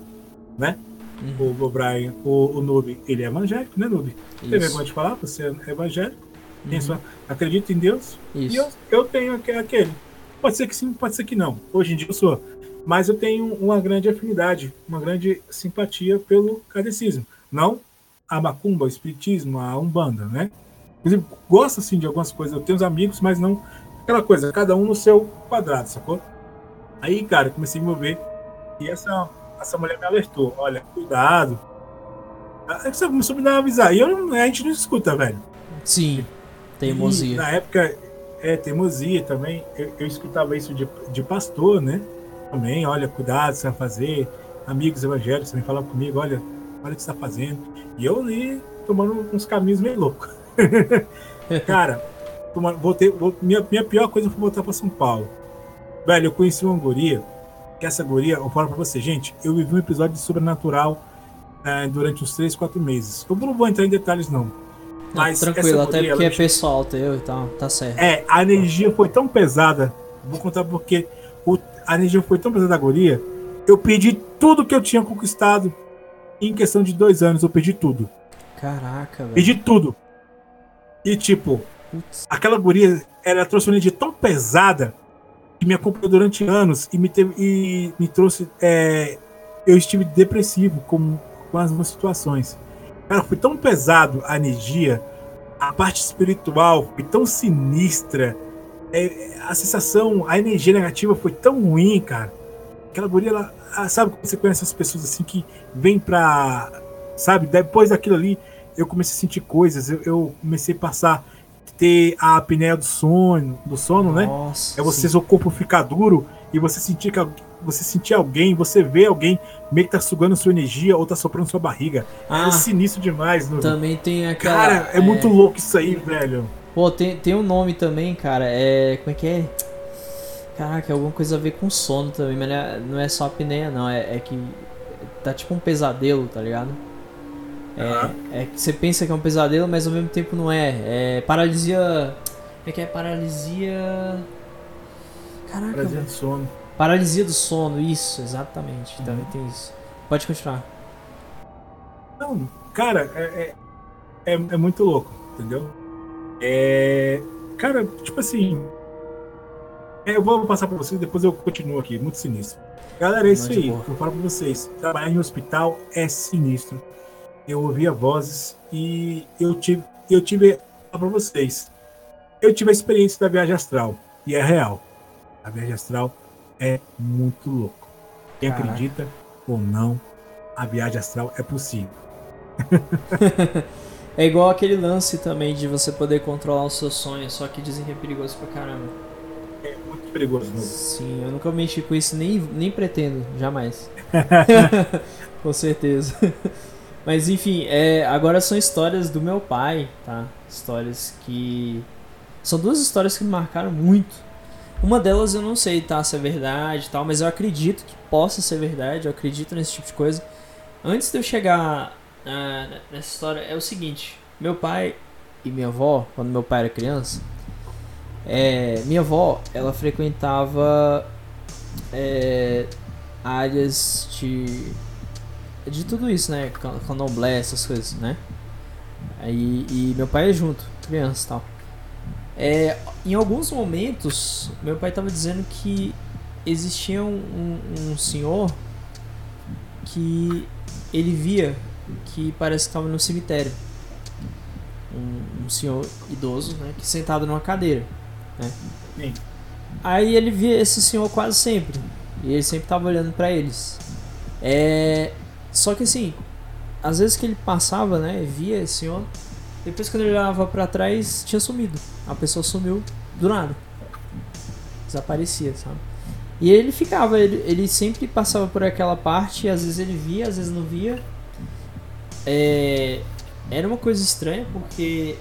Speaker 2: né? Uhum. O, o Brian, o, o Noob, ele é evangélico, né, Noob? Tem vergonha de falar, você é evangélico, uhum. sua, acredita em Deus,
Speaker 1: Isso.
Speaker 2: e eu, eu tenho aquele. Pode ser que sim, pode ser que não. Hoje em dia eu sou. Mas eu tenho uma grande afinidade, uma grande simpatia pelo kardecismo. Não a macumba, o espiritismo, a umbanda, né? Inclusive, gosto assim de algumas coisas. Eu tenho uns amigos, mas não aquela coisa, cada um no seu quadrado, sacou? Aí, cara, eu comecei a me mover e essa, essa mulher me alertou: olha, cuidado. Aí você começou a me dar avisar. E eu, a gente não escuta, velho.
Speaker 1: Sim, teimosia.
Speaker 2: E, na época, é, teimosia também. Eu, eu escutava isso de, de pastor, né? Também, olha, cuidado, você vai fazer. Amigos evangélicos também falavam comigo: olha, olha o que você está fazendo. E eu ali tomando uns caminhos meio loucos. Cara, voltei, minha, minha pior coisa foi voltar para São Paulo. Velho, eu conheci uma guria, que essa guria, eu falo para você, gente, eu vivi um episódio de sobrenatural é, durante uns 3, 4 meses. Eu não vou entrar em detalhes, não.
Speaker 1: Mas não, tranquilo, até porque é pessoal teu e tal, tá certo.
Speaker 2: É, a energia foi tão pesada, vou contar porque o, a energia foi tão pesada da guria, eu perdi tudo que eu tinha conquistado em questão de dois anos eu perdi tudo.
Speaker 1: Caraca, velho.
Speaker 2: Perdi tudo. E tipo, Putz. aquela guria, ela trouxe uma energia tão pesada que me acompanhou durante anos e me, teve, e me trouxe. É, eu estive depressivo com, com as minhas situações. Cara, foi tão pesado a energia, a parte espiritual foi tão sinistra. É, a sensação, a energia negativa foi tão ruim, cara. Aquela guria, ela, sabe quando você conhece as pessoas assim que vem pra. Sabe, depois daquilo ali, eu comecei a sentir coisas, eu, eu comecei a passar ter a apneia do sono, do sono, né?
Speaker 1: Nossa,
Speaker 2: É você,
Speaker 1: sim.
Speaker 2: seu corpo ficar duro e você sentir que você sentir alguém, você vê alguém meio que tá sugando sua energia ou tá soprando sua barriga.
Speaker 1: Ah,
Speaker 2: é sinistro demais, no...
Speaker 1: Também tem aquela.
Speaker 2: Cara, é, muito louco isso aí, velho.
Speaker 1: Pô, tem, tem um nome também, cara. É. Como é que é? Caraca, é alguma coisa a ver com sono também, mas não é, não é só apneia, não. É, é que. Tá tipo um pesadelo, tá ligado? É, é que você pensa que é um pesadelo, mas ao mesmo tempo não é. É paralisia. É que é paralisia. Caraca,
Speaker 2: Prazer
Speaker 1: velho.
Speaker 2: de sono.
Speaker 1: Paralisia do sono, isso, exatamente. Também tem isso. Pode continuar.
Speaker 2: Não, cara, é, é, é, é muito louco, entendeu? É. Cara, tipo assim. é, Eu vou passar pra vocês, depois eu continuo aqui, muito sinistro. Galera, é isso aí.
Speaker 1: boa.
Speaker 2: Eu falo pra vocês. Trabalhar em hospital é sinistro. Eu ouvia vozes e eu tive. Eu tive. Pra vocês. Eu tive a experiência da viagem astral. E é real. A viagem astral é muito louco. Quem
Speaker 1: Caraca.
Speaker 2: acredita ou não, a viagem astral é possível.
Speaker 1: É igual aquele lance também de você poder controlar os seus sonhos, só que dizem que é perigoso pra caramba.
Speaker 2: É muito perigoso.
Speaker 1: Sim, eu nunca mexi com isso, nem, nem pretendo, jamais. com certeza. Mas enfim, é, agora são histórias do meu pai, tá? Histórias que. São duas histórias que me marcaram muito. Uma delas eu não sei tá, se é verdade e tal, mas eu acredito que possa ser verdade, eu acredito nesse tipo de coisa. Antes de eu chegar ah, nessa história, é o seguinte: meu pai e minha avó, quando meu pai era criança, é, minha avó, ela frequentava é, áreas de de tudo isso, né? Can- Candomblé, essas coisas, né? Aí, e meu pai é junto, criança e tal. É, em alguns momentos, meu pai tava dizendo que existia um, um, um senhor que ele via que parece que estava no cemitério. Um, um senhor idoso, né? Que sentado numa cadeira. Né?
Speaker 2: Sim.
Speaker 1: Aí ele via esse senhor quase sempre. E ele sempre tava olhando pra eles. É. Só que assim, às vezes que ele passava, né? Via esse senhor. Depois quando ele olhava pra trás, tinha sumido. A pessoa sumiu do nada. Desaparecia, sabe? E ele ficava, ele, ele sempre passava por aquela parte, às vezes ele via, às vezes não via. É, era uma coisa estranha, porque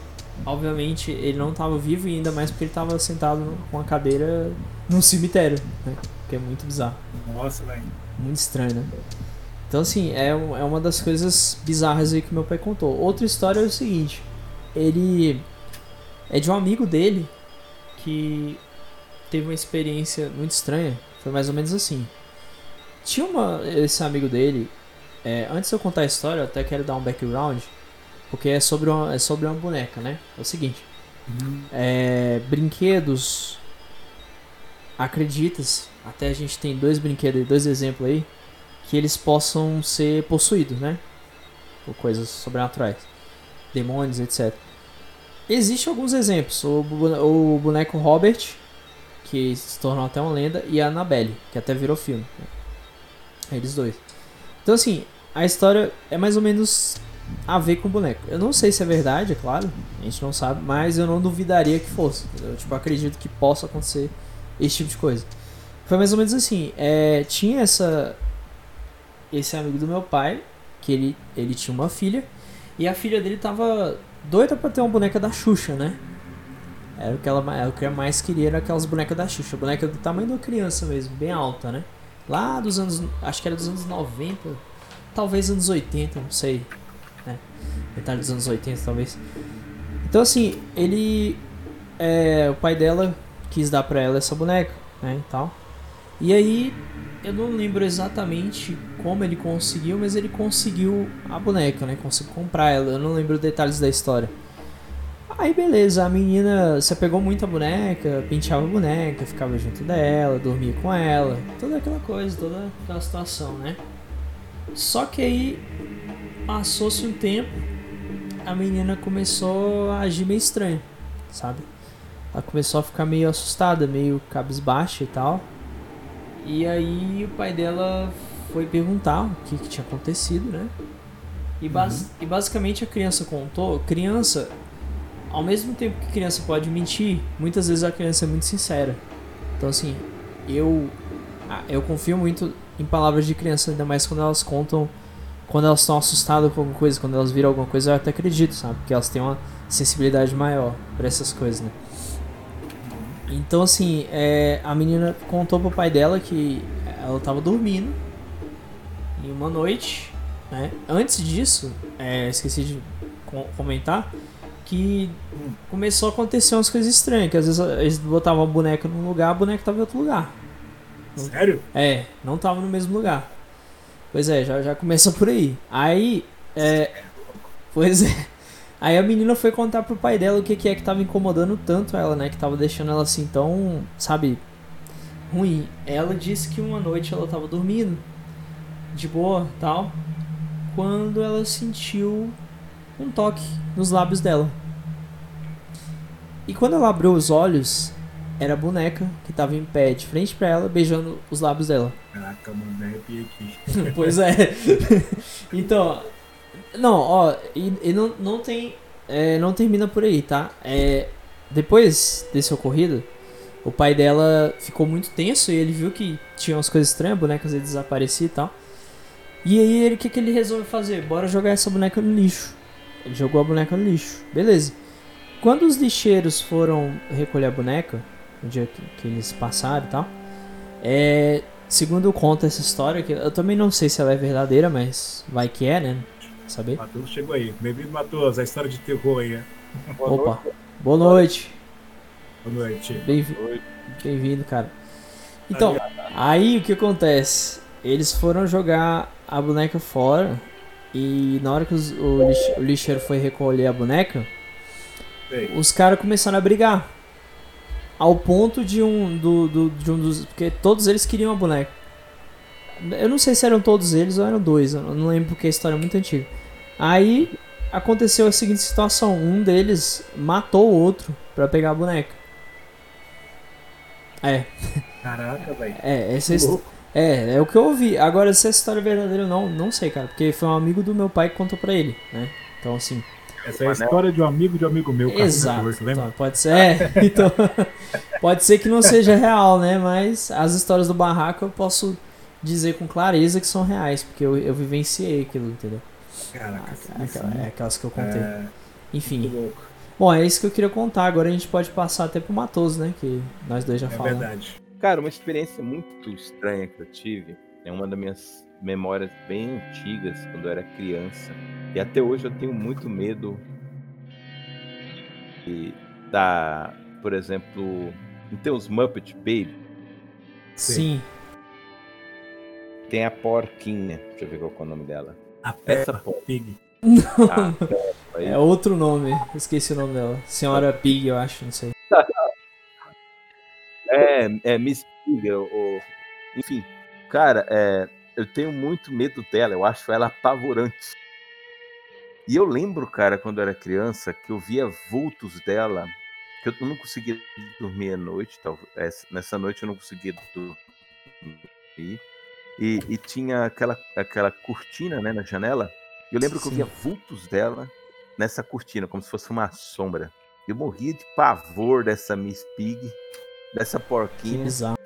Speaker 1: obviamente ele não estava vivo e ainda mais porque ele estava sentado com a cadeira num cemitério, né? Que é muito bizarro,
Speaker 2: Nossa, velho.
Speaker 1: muito estranho, né? Então assim, é, é uma das coisas bizarras aí que meu pai contou. Outra história é o seguinte, ele é de um amigo dele que teve uma experiência muito estranha, foi mais ou menos assim. Tinha uma, esse amigo dele, é, antes de eu contar a história, eu até quero dar um background, porque é sobre uma, é sobre uma boneca, né? É o seguinte, é, brinquedos, acredita-se, até a gente tem dois brinquedos, dois exemplos aí, que eles possam ser possuídos, né? Por coisas sobrenaturais, demônios, etc. Existem alguns exemplos, o, boneco Robert, que se tornou até uma lenda, e a Annabelle, que até virou filme. Eles dois. Então assim, a história é mais ou menos a ver com o boneco. Eu não sei se é verdade, é claro, a gente não sabe, mas eu não duvidaria que fosse. Eu tipo, acredito que possa acontecer esse tipo de coisa. Foi mais ou menos assim, é, tinha essa esse amigo do meu pai, que ele, ele tinha uma filha, e a filha dele tava doida pra ter uma boneca da Xuxa, né? Era o que ela, era o que mais queria, era aquelas bonecas da Xuxa, boneca do tamanho uma criança mesmo, bem alta, né? Lá dos anos, acho que era dos anos 90, talvez anos 80, não sei, né? Metade dos anos 80, talvez. Então assim, ele, é, o pai dela quis dar pra ela essa boneca, né, e tal. E aí, eu não lembro exatamente como ele conseguiu, mas ele conseguiu a boneca, né? Conseguiu comprar ela. Eu não lembro detalhes da história. Aí beleza, a menina se apegou muito à boneca, penteava a boneca, ficava junto dela, dormia com ela, toda aquela coisa, toda aquela situação, né? Só que aí passou-se um tempo, a menina começou a agir meio estranho, sabe? Ela começou a ficar meio assustada, meio cabisbaixa e tal. E aí o pai dela foi perguntar o que, que tinha acontecido, né? E, bas e basicamente a criança contou, criança, ao mesmo tempo que criança pode mentir, muitas vezes a criança é muito sincera. Então assim, eu eu confio muito em palavras de criança, ainda mais quando elas contam, quando elas estão assustadas com alguma coisa, quando elas viram alguma coisa, eu até acredito, sabe? Porque elas têm uma sensibilidade maior para essas coisas, né? Então assim, é, a menina contou pro pai dela que ela tava dormindo em uma noite né? Antes disso, é, esqueci de comentar que começou a acontecer umas coisas estranhas, que às vezes eles botavam a boneca num lugar, a boneca tava em outro lugar.
Speaker 2: Sério?
Speaker 1: É, não tava no mesmo lugar. Pois é, já, já começa por aí. Aí, é, pois é. Aí a menina foi contar pro pai dela o que, que é que tava incomodando tanto ela, né? Que tava deixando ela assim tão, sabe, ruim. Ela disse que uma noite ela tava dormindo, de boa, tal quando ela sentiu um toque nos lábios dela. E quando ela abriu os olhos, era a boneca que estava em pé de frente para ela, beijando os lábios dela.
Speaker 2: Caraca, mano, arrepiei aqui.
Speaker 1: pois é. então, não, ó, e, e não, não tem. É, não termina por aí, tá? É, depois desse ocorrido, o pai dela ficou muito tenso e ele viu que tinha umas coisas estranhas, bonecas ele desaparecia e tal. E aí ele, o que, que ele resolve fazer? Bora jogar essa boneca no lixo. Ele jogou a boneca no lixo. Beleza. Quando os lixeiros foram recolher a boneca, no dia que, que eles passaram e tal, é, segundo conta essa história, que eu também não sei se ela é verdadeira, mas vai que é, né? Saber?
Speaker 2: Matheus chegou aí. Bem-vindo, Matheus. A história de terror aí.
Speaker 1: Boa Opa. Noite. Boa noite.
Speaker 2: Boa noite.
Speaker 1: Bem-vindo, bem cara. Então, aí o que acontece? Eles foram jogar a boneca fora e na hora que os, o, lix, o, lixeiro foi recolher a boneca, Ei. os caras começaram a brigar. Ao ponto de um, do, do, de um dos. Porque todos eles queriam a boneca. Eu não sei se eram todos eles ou eram dois, eu não lembro porque a história é muito antiga. Aí aconteceu a seguinte situação: um deles matou o outro para pegar a boneca. É.
Speaker 2: Caraca, velho.
Speaker 1: É, essa, é, é o que eu ouvi. Agora, se essa história é verdadeira ou não, não sei, cara. Porque foi um amigo do meu pai que contou pra ele, né? Então, assim.
Speaker 2: Essa é a história de um amigo de um amigo meu,
Speaker 1: cara. Exato. lembra? Então, pode ser. É, então. pode ser que não seja real, né? Mas as histórias do barraco eu posso dizer com clareza que são reais, porque eu, eu vivenciei aquilo, entendeu?
Speaker 2: Caraca,
Speaker 1: ah, aquela, é aquelas que eu contei. É... Enfim. Bom, é isso que eu queria contar. Agora a gente pode passar até pro Matoso, né? Que nós dois já é falamos. É
Speaker 2: verdade.
Speaker 3: Cara, uma experiência muito estranha que eu tive é uma das minhas memórias bem antigas, quando eu era criança. E até hoje eu tenho muito medo de, da, por exemplo, não tem os Muppet Baby?
Speaker 1: Sim.
Speaker 3: Tem a porquinha, deixa eu ver qual é o nome dela.
Speaker 2: A Peppa Pig.
Speaker 1: Não, ah, é outro nome, esqueci o nome dela. Senhora Pig, eu acho, não sei.
Speaker 3: É, é Miss Pig, ou, enfim. Cara, é, eu tenho muito medo dela, eu acho ela apavorante. E eu lembro, cara, quando eu era criança, que eu via vultos dela, que eu não conseguia dormir à noite, talvez. Nessa noite eu não conseguia dormir. E, e tinha aquela, aquela cortina né, na janela. E eu lembro Sim. que eu via vultos dela nessa cortina, como se fosse uma sombra. Eu morria de pavor dessa Miss Pig dessa porquinha.
Speaker 1: Exato.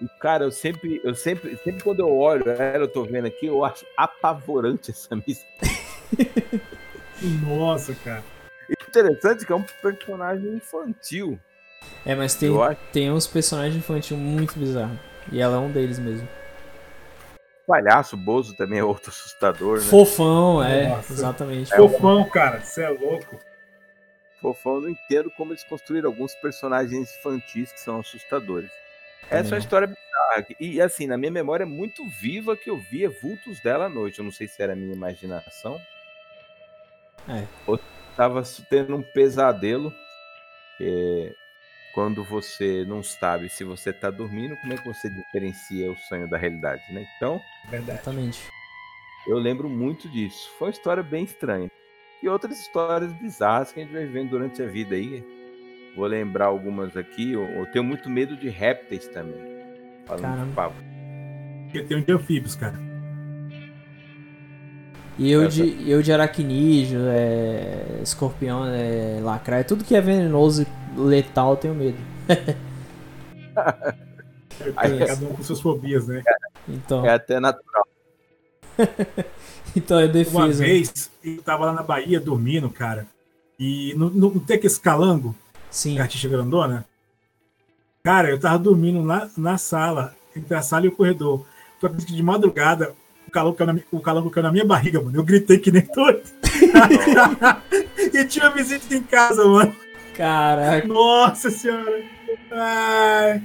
Speaker 3: E, cara, eu sempre, eu sempre, sempre quando eu olho ela, eu tô vendo aqui, eu acho apavorante essa missa.
Speaker 2: Nossa, cara.
Speaker 3: Interessante que é um personagem infantil.
Speaker 1: É, mas tem, tem uns personagens infantis muito bizarros. E ela é um deles mesmo.
Speaker 3: Palhaço, Bozo também é outro assustador, né?
Speaker 1: Fofão, é, Nossa. exatamente.
Speaker 2: É Fofão, cara, você é louco.
Speaker 3: Fofão, eu não entendo como eles construíram alguns personagens infantis que são assustadores. Essa é uma história bizarra. E assim, na minha memória é muito viva que eu via vultos dela à noite. Eu não sei se era a minha imaginação.
Speaker 1: É.
Speaker 3: Ou estava tendo um pesadelo. É, quando você não sabe se você está dormindo, como é que você diferencia o sonho da realidade, né? Então,
Speaker 1: Verdade. exatamente.
Speaker 3: Eu lembro muito disso. Foi uma história bem estranha e outras histórias bizarras que a gente vai vivendo durante a vida aí. Vou lembrar algumas aqui. Eu, eu tenho muito medo de répteis também.
Speaker 1: Falando Caramba.
Speaker 2: de Eu tenho de anfíbios, cara.
Speaker 1: E eu
Speaker 3: Essa-
Speaker 1: de, eu de aracnídeo, é, escorpião, é, lacraia, tudo que é venenoso e letal eu tenho medo.
Speaker 3: Aí-
Speaker 2: Cada um com suas fobias, né?
Speaker 1: Então,
Speaker 3: É até natural.
Speaker 1: então é
Speaker 2: Uma
Speaker 1: defesa.
Speaker 2: vez, eu tava lá na Bahia dormindo, cara. E não, não tem aquele calango,
Speaker 1: Sim.
Speaker 2: carticha grandona? Cara, eu tava dormindo lá na sala, entre a sala e o corredor. Tu acredita que de madrugada o calango caiu na, o calango caiu na minha barriga, mano. Eu gritei que nem doido. e tinha visita em casa, mano.
Speaker 1: Caraca.
Speaker 2: Nossa senhora. Ai.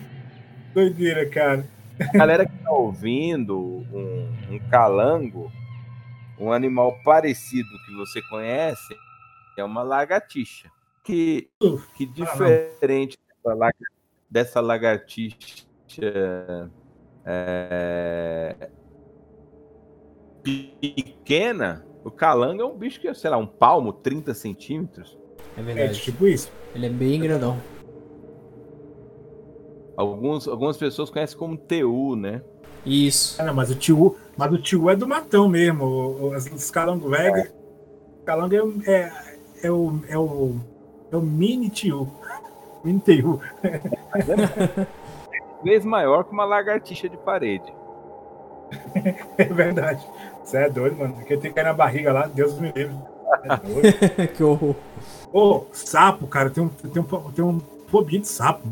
Speaker 2: Doideira, cara.
Speaker 3: Galera que tá ouvindo um, um calango, um animal parecido que você conhece, é uma lagartixa. Que, que diferente dessa, laga- dessa lagartixa é, pequena, o calango é um bicho que, sei lá, um palmo, 30 centímetros.
Speaker 1: É
Speaker 2: É
Speaker 1: verdade.
Speaker 2: tipo isso.
Speaker 1: Ele é bem grandão.
Speaker 3: Alguns, algumas pessoas conhecem como TU, né?
Speaker 1: Isso.
Speaker 2: Ah, não, mas o tio, mas o tio é do matão mesmo. O- o- Os calango velho. Calango é, o- é, é o é o é o mini tio. Mini tio.
Speaker 3: Vez maior que uma lagartixa de parede.
Speaker 2: É verdade. Você é doido, mano. Porque tem que cair na barriga lá, Deus me livre. É
Speaker 1: que horror.
Speaker 2: Ô, sapo, cara, tem um, tem um, tem um fobia de sapo.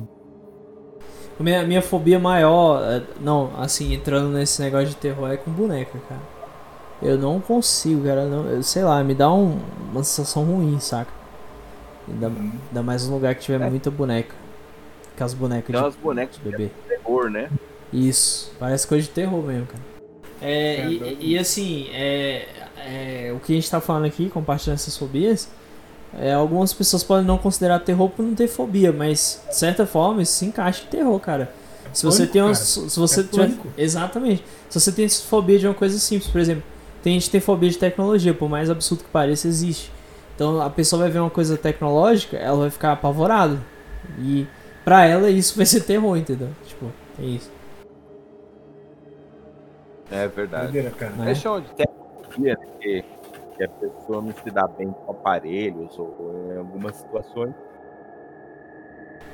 Speaker 1: Minha, minha fobia maior, é- não, assim, entrando nesse negócio de terror é com boneca, cara. Eu não consigo, cara. Não, eu, sei lá, me dá um- uma sensação ruim, saca? Ainda, ainda mais um lugar que tiver
Speaker 3: É.
Speaker 1: muita boneca. Aquelas bonecas
Speaker 3: Tem
Speaker 1: de
Speaker 3: umas bonecas de
Speaker 1: bebê.
Speaker 3: terror, né?
Speaker 1: Isso, parece coisa de terror mesmo, cara. É,
Speaker 2: É,
Speaker 1: e, e assim, é, é, o que a gente tá falando aqui, compartilhando essas fobias, é, algumas pessoas podem não considerar terror por não ter fobia, mas de certa forma isso se encaixa em terror, cara. Se você
Speaker 2: pânico,
Speaker 1: tem uma, se você
Speaker 2: É
Speaker 1: tiver, exatamente. Se você tem fobia de uma coisa simples, por exemplo, tem gente que tem fobia de tecnologia, por mais absurdo que pareça, existe. Então a pessoa vai ver uma coisa tecnológica, ela vai ficar apavorada. E pra ela isso vai ser terror, entendeu? Tipo, é isso.
Speaker 3: É verdade.
Speaker 2: Doideira, cara.
Speaker 3: Chamam tecnologia, né? que, que a pessoa não se dá bem com aparelhos ou em algumas situações.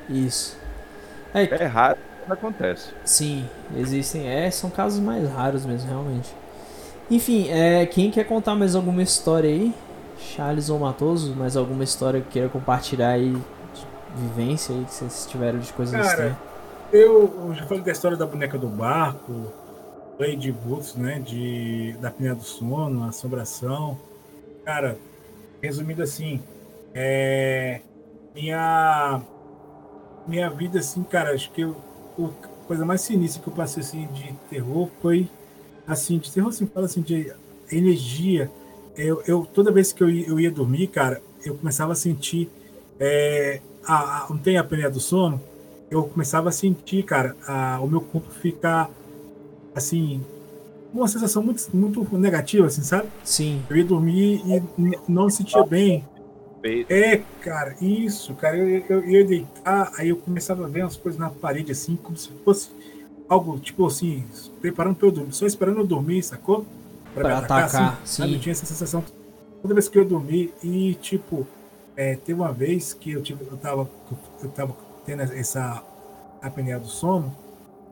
Speaker 1: Isso. É,
Speaker 3: É raro, mas acontece.
Speaker 1: sim, existem. É, são casos mais raros mesmo, realmente. Enfim, é, quem quer contar mais alguma história aí? Charles ou Matoso, mais alguma história que queira compartilhar aí de vivência aí que vocês tiveram de coisas
Speaker 2: Cara,
Speaker 1: estranhas?
Speaker 2: Eu já falei da história da boneca do barco, falei de Boots, né? De, da apneia do sono, assombração. Cara, resumindo assim, é, minha, minha vida, assim, cara, acho que eu, o- coisa mais sinistra que eu passei assim, de terror foi assim, de terror assim, fala assim, de energia. Eu, eu, toda vez que eu eu ia dormir, cara, eu começava a sentir. é, a, a- não tem a apneia do sono? eu começava a sentir, cara, a- o meu corpo ficar assim, uma sensação muito, muito negativa, assim, sabe?
Speaker 1: Sim,
Speaker 2: Eu ia dormir e não me sentia bem. É, cara, isso, cara, eu, eu, eu ia deitar, aí eu começava a ver umas coisas na parede, assim, como se fosse algo, tipo assim, preparando pra eu dormir, só esperando eu dormir, sacou?
Speaker 1: Pra
Speaker 2: me
Speaker 1: atacar,
Speaker 2: sabe?
Speaker 1: sim.
Speaker 2: Eu tinha essa sensação toda vez que eu dormi e, tipo, é, teve uma vez que eu, tive, eu, tava, eu tava tendo essa apneia do sono,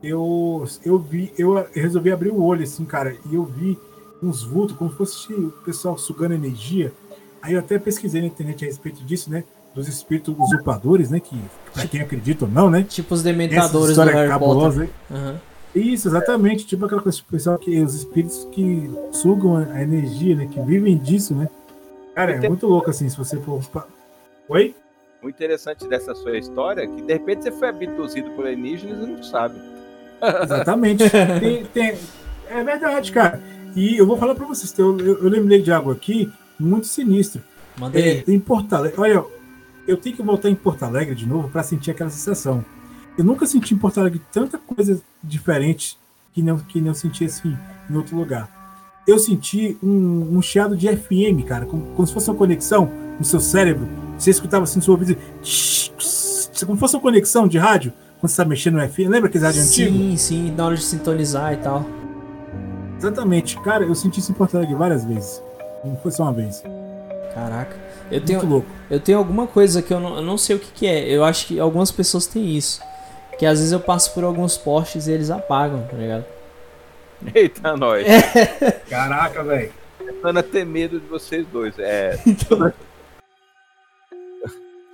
Speaker 2: eu, eu vi, eu resolvi abrir o olho, assim, cara, e eu vi uns vultos, como se fosse o pessoal sugando energia. Aí eu até pesquisei na internet a respeito disso, né? Dos espíritos usurpadores, né? Que, pra quem acredita ou não, né?
Speaker 1: tipo os
Speaker 2: Essa
Speaker 1: dementadores do
Speaker 2: história
Speaker 1: Harry
Speaker 2: cabulosa
Speaker 1: Potter.
Speaker 2: aí.
Speaker 1: Aham.
Speaker 2: Isso, exatamente. Tipo aquela coisa, tipo, pessoal que os espíritos que sugam a energia, né? Que vivem disso, né? Cara, é muito louco assim, se você for. Oi?
Speaker 3: O interessante dessa sua história é que de repente você foi abduzido por alienígenas e não sabe.
Speaker 2: Exatamente. Tem- tem- É verdade, cara. E eu vou falar pra vocês, eu, eu, eu lembrei de algo aqui muito sinistro.
Speaker 1: Manda
Speaker 2: É, em Porto Alegre. Olha, eu tenho que voltar em Porto Alegre de novo para sentir aquela sensação. Eu nunca senti em Porto Alegre tanta coisa diferente que não, que não senti assim em outro lugar. Eu senti um, um chiado de FM, cara, como, como se fosse uma conexão no seu cérebro. Você escutava assim no seu ouvido, como se fosse uma conexão de rádio quando você está mexendo no FM. Lembra aquele rádio antigo?
Speaker 1: Sim, sim, na hora de sintonizar e tal.
Speaker 2: Exatamente. Cara, eu senti isso em Porto Alegre várias vezes. Não foi só uma vez.
Speaker 1: Caraca. Eu
Speaker 2: Muito
Speaker 1: tenho,
Speaker 2: louco.
Speaker 1: eu tenho alguma coisa que eu não, eu não sei o que, que é. Eu acho que algumas pessoas têm isso. Que às vezes eu passo por alguns postes e eles apagam, tá ligado?
Speaker 3: Eita, nós.
Speaker 2: Caraca, velho.
Speaker 3: Começando a ter medo de vocês dois. É,
Speaker 1: Então,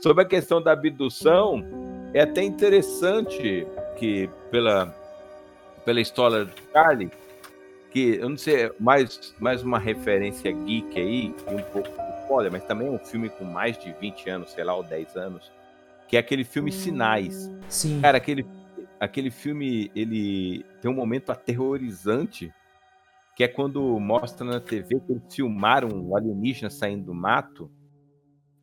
Speaker 3: sobre a questão da abdução, é até interessante que pela, pela história do Charlie, que eu não sei, mais, mais uma referência geek aí, e um pouco de spoiler, mas também é um filme com mais de 20 anos, sei lá, ou 10 anos, que é aquele filme Sinais.
Speaker 1: sim.
Speaker 3: Cara, aquele, aquele filme, ele tem um momento aterrorizante, que é quando mostra na TV que eles filmaram um alienígena saindo do mato,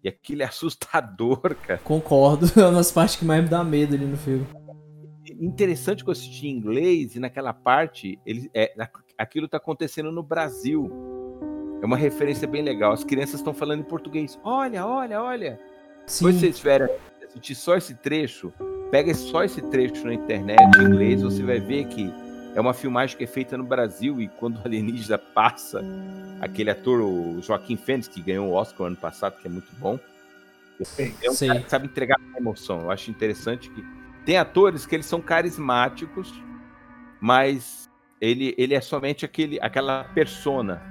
Speaker 3: e aquilo é assustador, cara.
Speaker 1: Concordo. É uma das partes que mais me dá medo ali no filme.
Speaker 3: Interessante que eu assisti em inglês, e naquela parte, ele, é, aquilo tá acontecendo no Brasil. É uma referência bem legal. As crianças estão falando em português. Olha, olha, olha. Se
Speaker 1: Sim.
Speaker 3: vocês tiverem assistir só esse trecho, pega só esse trecho na internet em inglês, você vai ver que é uma filmagem que é feita no Brasil e quando o alienígena passa, aquele ator, o Joaquim Fênix, que ganhou o Oscar ano passado, que é muito bom, é um
Speaker 1: Sei.
Speaker 3: cara que sabe entregar a emoção. Eu acho interessante que tem atores que eles são carismáticos, mas ele, ele é somente aquele, aquela persona.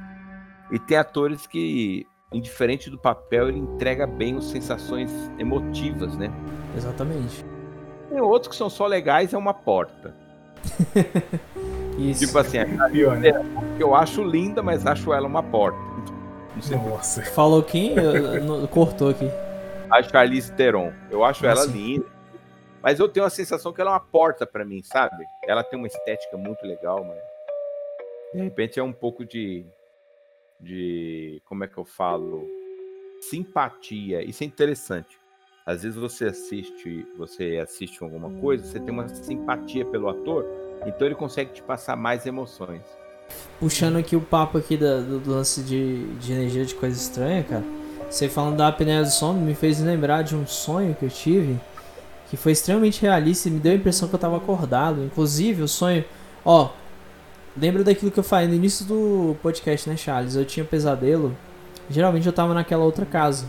Speaker 3: E tem atores que, indiferente do papel, ele entrega bem as sensações emotivas, né?
Speaker 1: Exatamente.
Speaker 3: Tem outros que são só legais, é uma porta.
Speaker 1: Isso.
Speaker 3: Tipo assim, a
Speaker 2: Pior, né?
Speaker 3: eu acho linda, mas acho ela uma porta.
Speaker 2: Nossa.
Speaker 1: Falou quem? Cortou aqui.
Speaker 3: a Charlize Theron. Eu acho ela
Speaker 1: Nossa.
Speaker 3: linda. Mas eu tenho a sensação que ela é uma porta pra mim, sabe? Ela tem uma estética muito legal, mas de repente é um pouco de de como é que eu falo? Simpatia. Isso é interessante. Às vezes você assiste, você assiste alguma coisa, você tem uma simpatia pelo ator, então ele consegue te passar mais emoções.
Speaker 1: Puxando aqui o papo aqui da- do, do lance de, de energia de coisa estranha, cara. Você falando da apneia do sono me fez lembrar de um sonho que eu tive que foi extremamente realista e me deu a impressão que eu tava acordado. Inclusive, o sonho. Ó, lembra daquilo que eu falei no início do podcast, né, Charles? Eu tinha pesadelo. Geralmente eu tava naquela outra casa.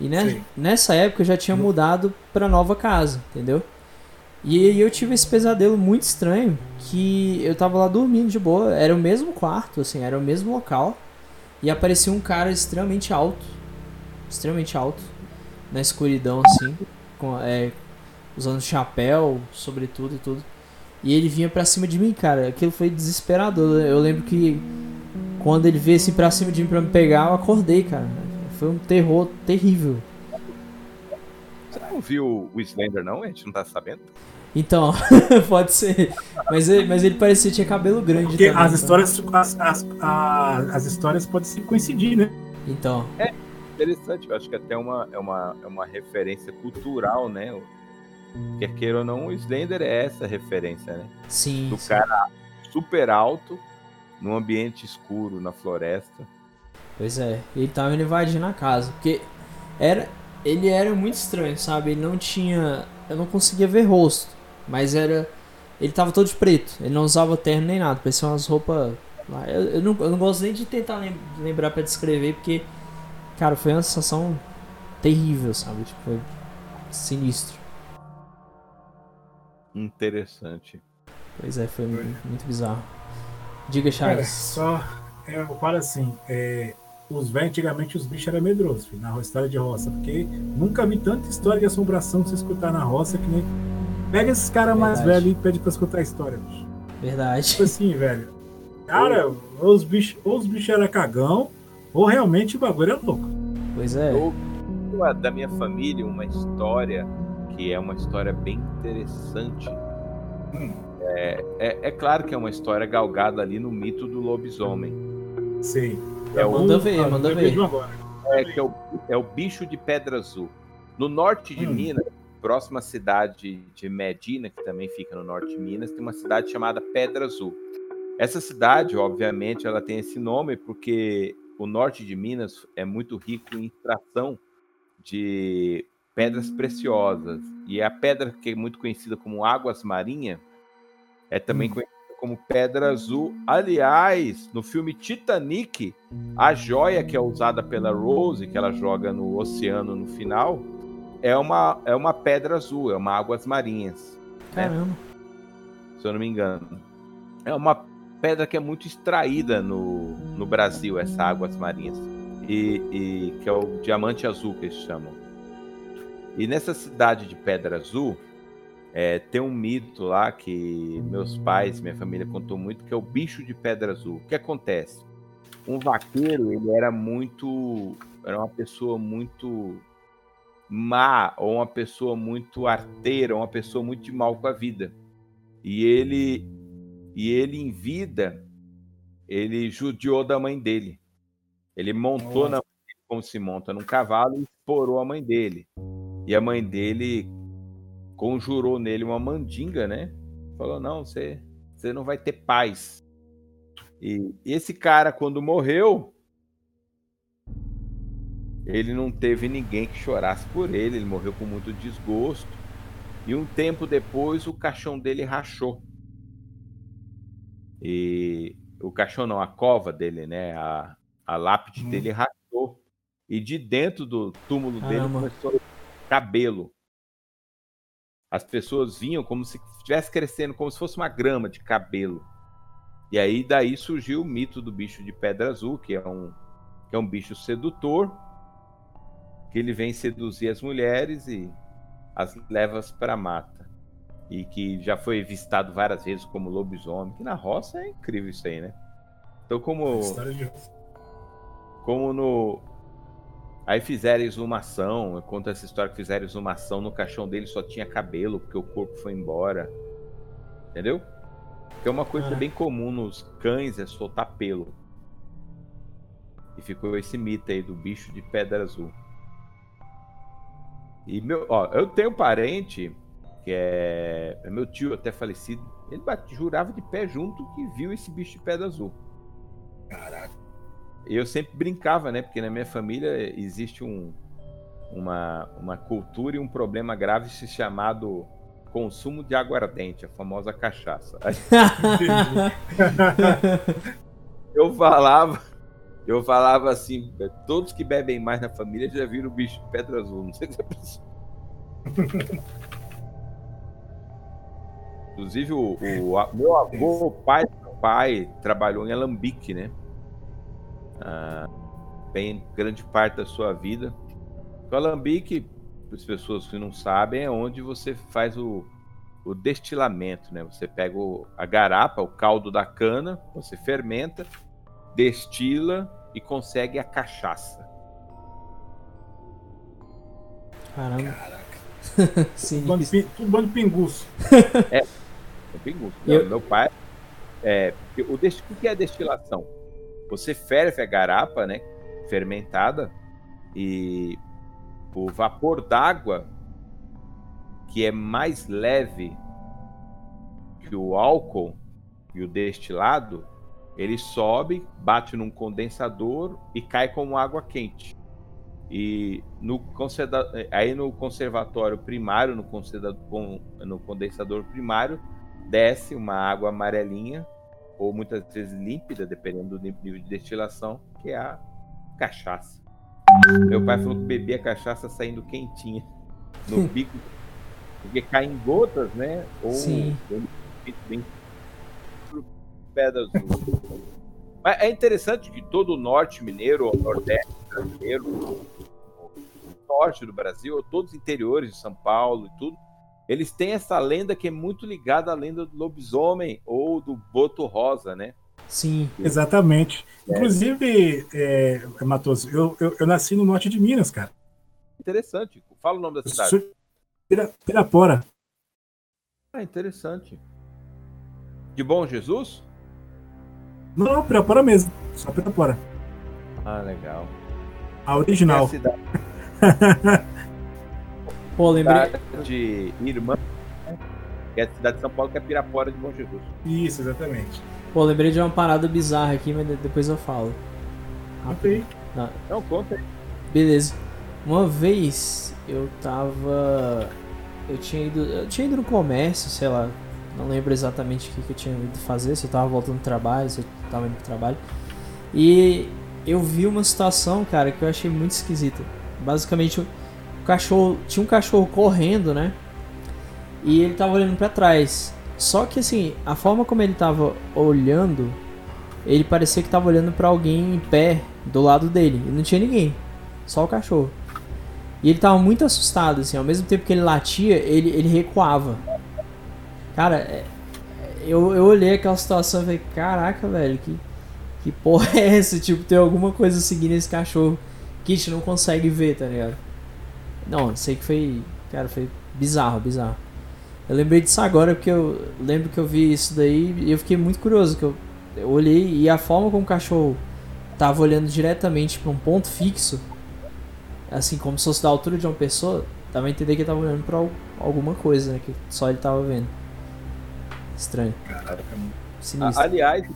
Speaker 1: E né,
Speaker 2: Sim.
Speaker 1: nessa época eu já tinha mudado pra nova casa, entendeu? E aí eu tive esse pesadelo muito estranho que eu tava lá dormindo de boa, era o mesmo quarto, assim, era o mesmo local. E aparecia um cara extremamente alto, extremamente alto, na escuridão, assim, com, é, usando chapéu, sobretudo e tudo. E ele vinha pra cima de mim, cara. Aquilo foi desesperador. Eu lembro que quando ele veio assim pra cima de mim pra me pegar, eu acordei, cara. Foi um terror terrível.
Speaker 3: Você não viu o Slender, não? A gente não tá sabendo?
Speaker 1: Então, pode ser. Mas ele, mas ele parecia que tinha cabelo grande
Speaker 2: Porque
Speaker 1: também,
Speaker 2: as
Speaker 1: então.
Speaker 2: histórias, as, as, a- as histórias podem se coincidir, né?
Speaker 1: Então,
Speaker 3: Interessante, eu acho que até uma, é, uma, é uma referência cultural, né? Quer queira ou não, o Slender é essa referência, né?
Speaker 1: sim.
Speaker 3: Do
Speaker 1: sim.
Speaker 3: cara super alto, num ambiente escuro, na floresta.
Speaker 1: Pois é, ele tava invadindo a casa. Porque era, ele era muito estranho, sabe? Ele não tinha. Eu não conseguia ver rosto. Mas era. Ele tava todo de preto. Ele não usava terno nem nada. Parecia umas roupas. lá. Eu, eu, não, eu não gosto nem de tentar lem- lembrar pra descrever, porque. Cara, foi uma sensação terrível, sabe? Tipo, foi sinistro.
Speaker 3: Interessante.
Speaker 1: Pois é, foi muito, muito bizarro. Diga,
Speaker 2: Cara,
Speaker 1: Charles.
Speaker 2: só. é, Eu falo assim, é, os velhos, antigamente, os bichos eram medrosos, filho, na história de roça. Porque nunca vi tanta história de assombração você escutar na roça que nem. Pega esses caras mais velhos e pede pra escutar a história, bicho.
Speaker 1: Verdade.
Speaker 2: Tipo assim, velho. Cara, ou os bichos, ou os bichos eram cagão, ou realmente o bagulho é louco.
Speaker 1: Pois é.
Speaker 3: Eu uma- da minha família uma história que é uma história bem interessante.
Speaker 2: Hum.
Speaker 3: É, é, é claro que é uma história galgada ali no mito do lobisomem.
Speaker 2: Sei.
Speaker 3: É o-
Speaker 1: Manda ver,
Speaker 2: Ah,
Speaker 1: manda ver.
Speaker 3: É, que é o, é o bicho de Pedra Azul. No norte de
Speaker 2: Hum.
Speaker 3: Minas, próxima à cidade de Medina, que também fica no norte de Minas, tem uma cidade chamada Pedra Azul. Essa cidade, obviamente, ela tem esse nome porque o norte de Minas é muito rico em extração de pedras preciosas. E a pedra que é muito conhecida como águas marinha é também
Speaker 2: Hum.
Speaker 3: conhecida como Pedra Azul. Aliás, no filme Titanic, a joia que é usada pela Rose, que ela joga no oceano no final, é uma, é uma pedra azul, é uma águas marinhas.
Speaker 1: Caramba.
Speaker 3: Né? Se eu não me engano. É uma pedra que é muito extraída no, no Brasil, essa águas marinhas. E, e que é o diamante azul que eles chamam. E nessa cidade de Pedra Azul, é, tem um mito lá que meus pais, minha família contou muito, que é o bicho de pedra azul. O que acontece? Um vaqueiro, ele era muito. Era uma pessoa muito má, ou uma pessoa muito arteira, uma pessoa muito de mal com a vida. E ele, e ele em vida, ele judiou da mãe dele. Ele montou na como se monta num cavalo e explorou a mãe dele. E a mãe dele conjurou nele uma mandinga, né? Falou: não, você, você não vai ter paz. E esse cara, quando morreu, ele não teve ninguém que chorasse por ele, ele morreu com muito desgosto. E um tempo depois, o caixão dele rachou. E o caixão não, a cova dele, né? A, a lápide hum. dele rachou. E de dentro do túmulo dele começou cabelo as pessoas vinham como se estivesse crescendo, como se fosse uma grama de cabelo. E aí daí surgiu o mito do bicho de pedra azul, que é um, que é um bicho sedutor, que ele vem seduzir as mulheres e as leva para a mata. E que já foi avistado várias vezes como lobisomem, que na roça é incrível isso aí, né? Então como como no Aí fizeram exumação, conta essa história que fizeram exumação, no caixão dele só tinha cabelo, porque o corpo foi embora. Entendeu? Que é uma coisa ah. bem comum nos cães, é soltar pelo. E ficou esse mito aí do bicho de pedra azul. E meu, ó, eu tenho um parente que é, é meu tio até falecido. Ele bate, jurava de pé junto que viu esse bicho de pedra azul.
Speaker 2: Caraca
Speaker 3: eu sempre brincava, né? Porque na minha família existe um, uma, uma cultura e um problema grave chamado consumo de aguardente, a famosa cachaça. eu falava, eu falava assim, todos que bebem mais na família já viram o bicho de pedra azul, não sei se é possível. Inclusive o, o meu avô, o pai do pai, trabalhou em Alambique, né? Ah, bem grande parte da sua vida. O alambique, para as pessoas que não sabem, é onde você faz o, o destilamento, né? Você pega o, a garapa, o caldo da cana, você fermenta, destila e consegue a cachaça.
Speaker 1: Caramba.
Speaker 2: Caraca. Sim. Tudo bando pinguço.
Speaker 3: É, é pinguço. Eu... Meu pai. É, o, dest... o que é destilação? Você ferve a garapa, né, fermentada, e o vapor d'água, que é mais leve que o álcool e o destilado, ele sobe, bate num condensador e cai como água quente. E no, aí no conservatório primário, no, no condensador primário, desce uma água amarelinha ou muitas vezes límpida, dependendo do nível de destilação, que é a cachaça. Meu pai falou que bebia cachaça saindo quentinha no bico, porque cai em gotas, né? Ou
Speaker 1: Sim.
Speaker 3: bem pedra azul. Mas é interessante que todo o norte mineiro, o nordeste brasileiro, o norte do Brasil, todos os interiores de São Paulo e tudo, eles têm essa lenda que é muito ligada à lenda do lobisomem ou do boto rosa, né?
Speaker 1: Sim.
Speaker 2: Exatamente. É. Inclusive, é, Matoso, eu, eu, eu, nasci no norte de Minas, cara.
Speaker 3: Interessante. Fala o nome da cidade.
Speaker 2: Pira, Pirapora.
Speaker 3: Ah, interessante. De Bom Jesus?
Speaker 2: Não, Pirapora mesmo. Só Pirapora.
Speaker 3: Ah, legal.
Speaker 2: A original. É a cidade.
Speaker 1: Pô, lembrei.
Speaker 3: De irmã, né? que é a cidade de São Paulo, que é Pirapora de Bom Jesus.
Speaker 2: Isso, exatamente.
Speaker 1: Pô, lembrei de uma parada bizarra aqui, mas depois eu falo.
Speaker 2: Ok.
Speaker 3: Não, Não conta aí.
Speaker 1: Beleza. Uma vez eu tava. Eu tinha ido. Eu tinha ido no comércio, sei lá, Não lembro exatamente o que, que eu tinha ido fazer, se eu tava voltando do trabalho, se eu tava indo pro trabalho. E eu vi uma situação, cara, que eu achei muito esquisita. Basicamente, cachorro. Tinha um cachorro correndo, né? E ele tava olhando para trás. Só que assim, a forma como ele tava olhando, ele parecia que tava olhando para alguém em pé do lado dele. E não tinha ninguém. Só o cachorro. E ele tava muito assustado, assim, ao mesmo tempo que ele latia, ele, ele recuava. Cara, é, eu, eu olhei aquela situação e falei, caraca, velho, que, que porra é essa? Tipo, tem alguma coisa seguindo esse cachorro que a gente não consegue ver, tá ligado? Não, sei que foi. Cara, foi bizarro, bizarro. Eu lembrei disso agora porque eu lembro que eu vi isso daí e eu fiquei muito curioso. Que eu, eu olhei e a forma como o cachorro tava olhando diretamente para um ponto fixo, assim como se fosse da altura de uma pessoa, dava a entender que ele tava olhando para alguma coisa, né? Que só ele tava vendo. Estranho.
Speaker 3: Caraca, Sinistro. Aliás,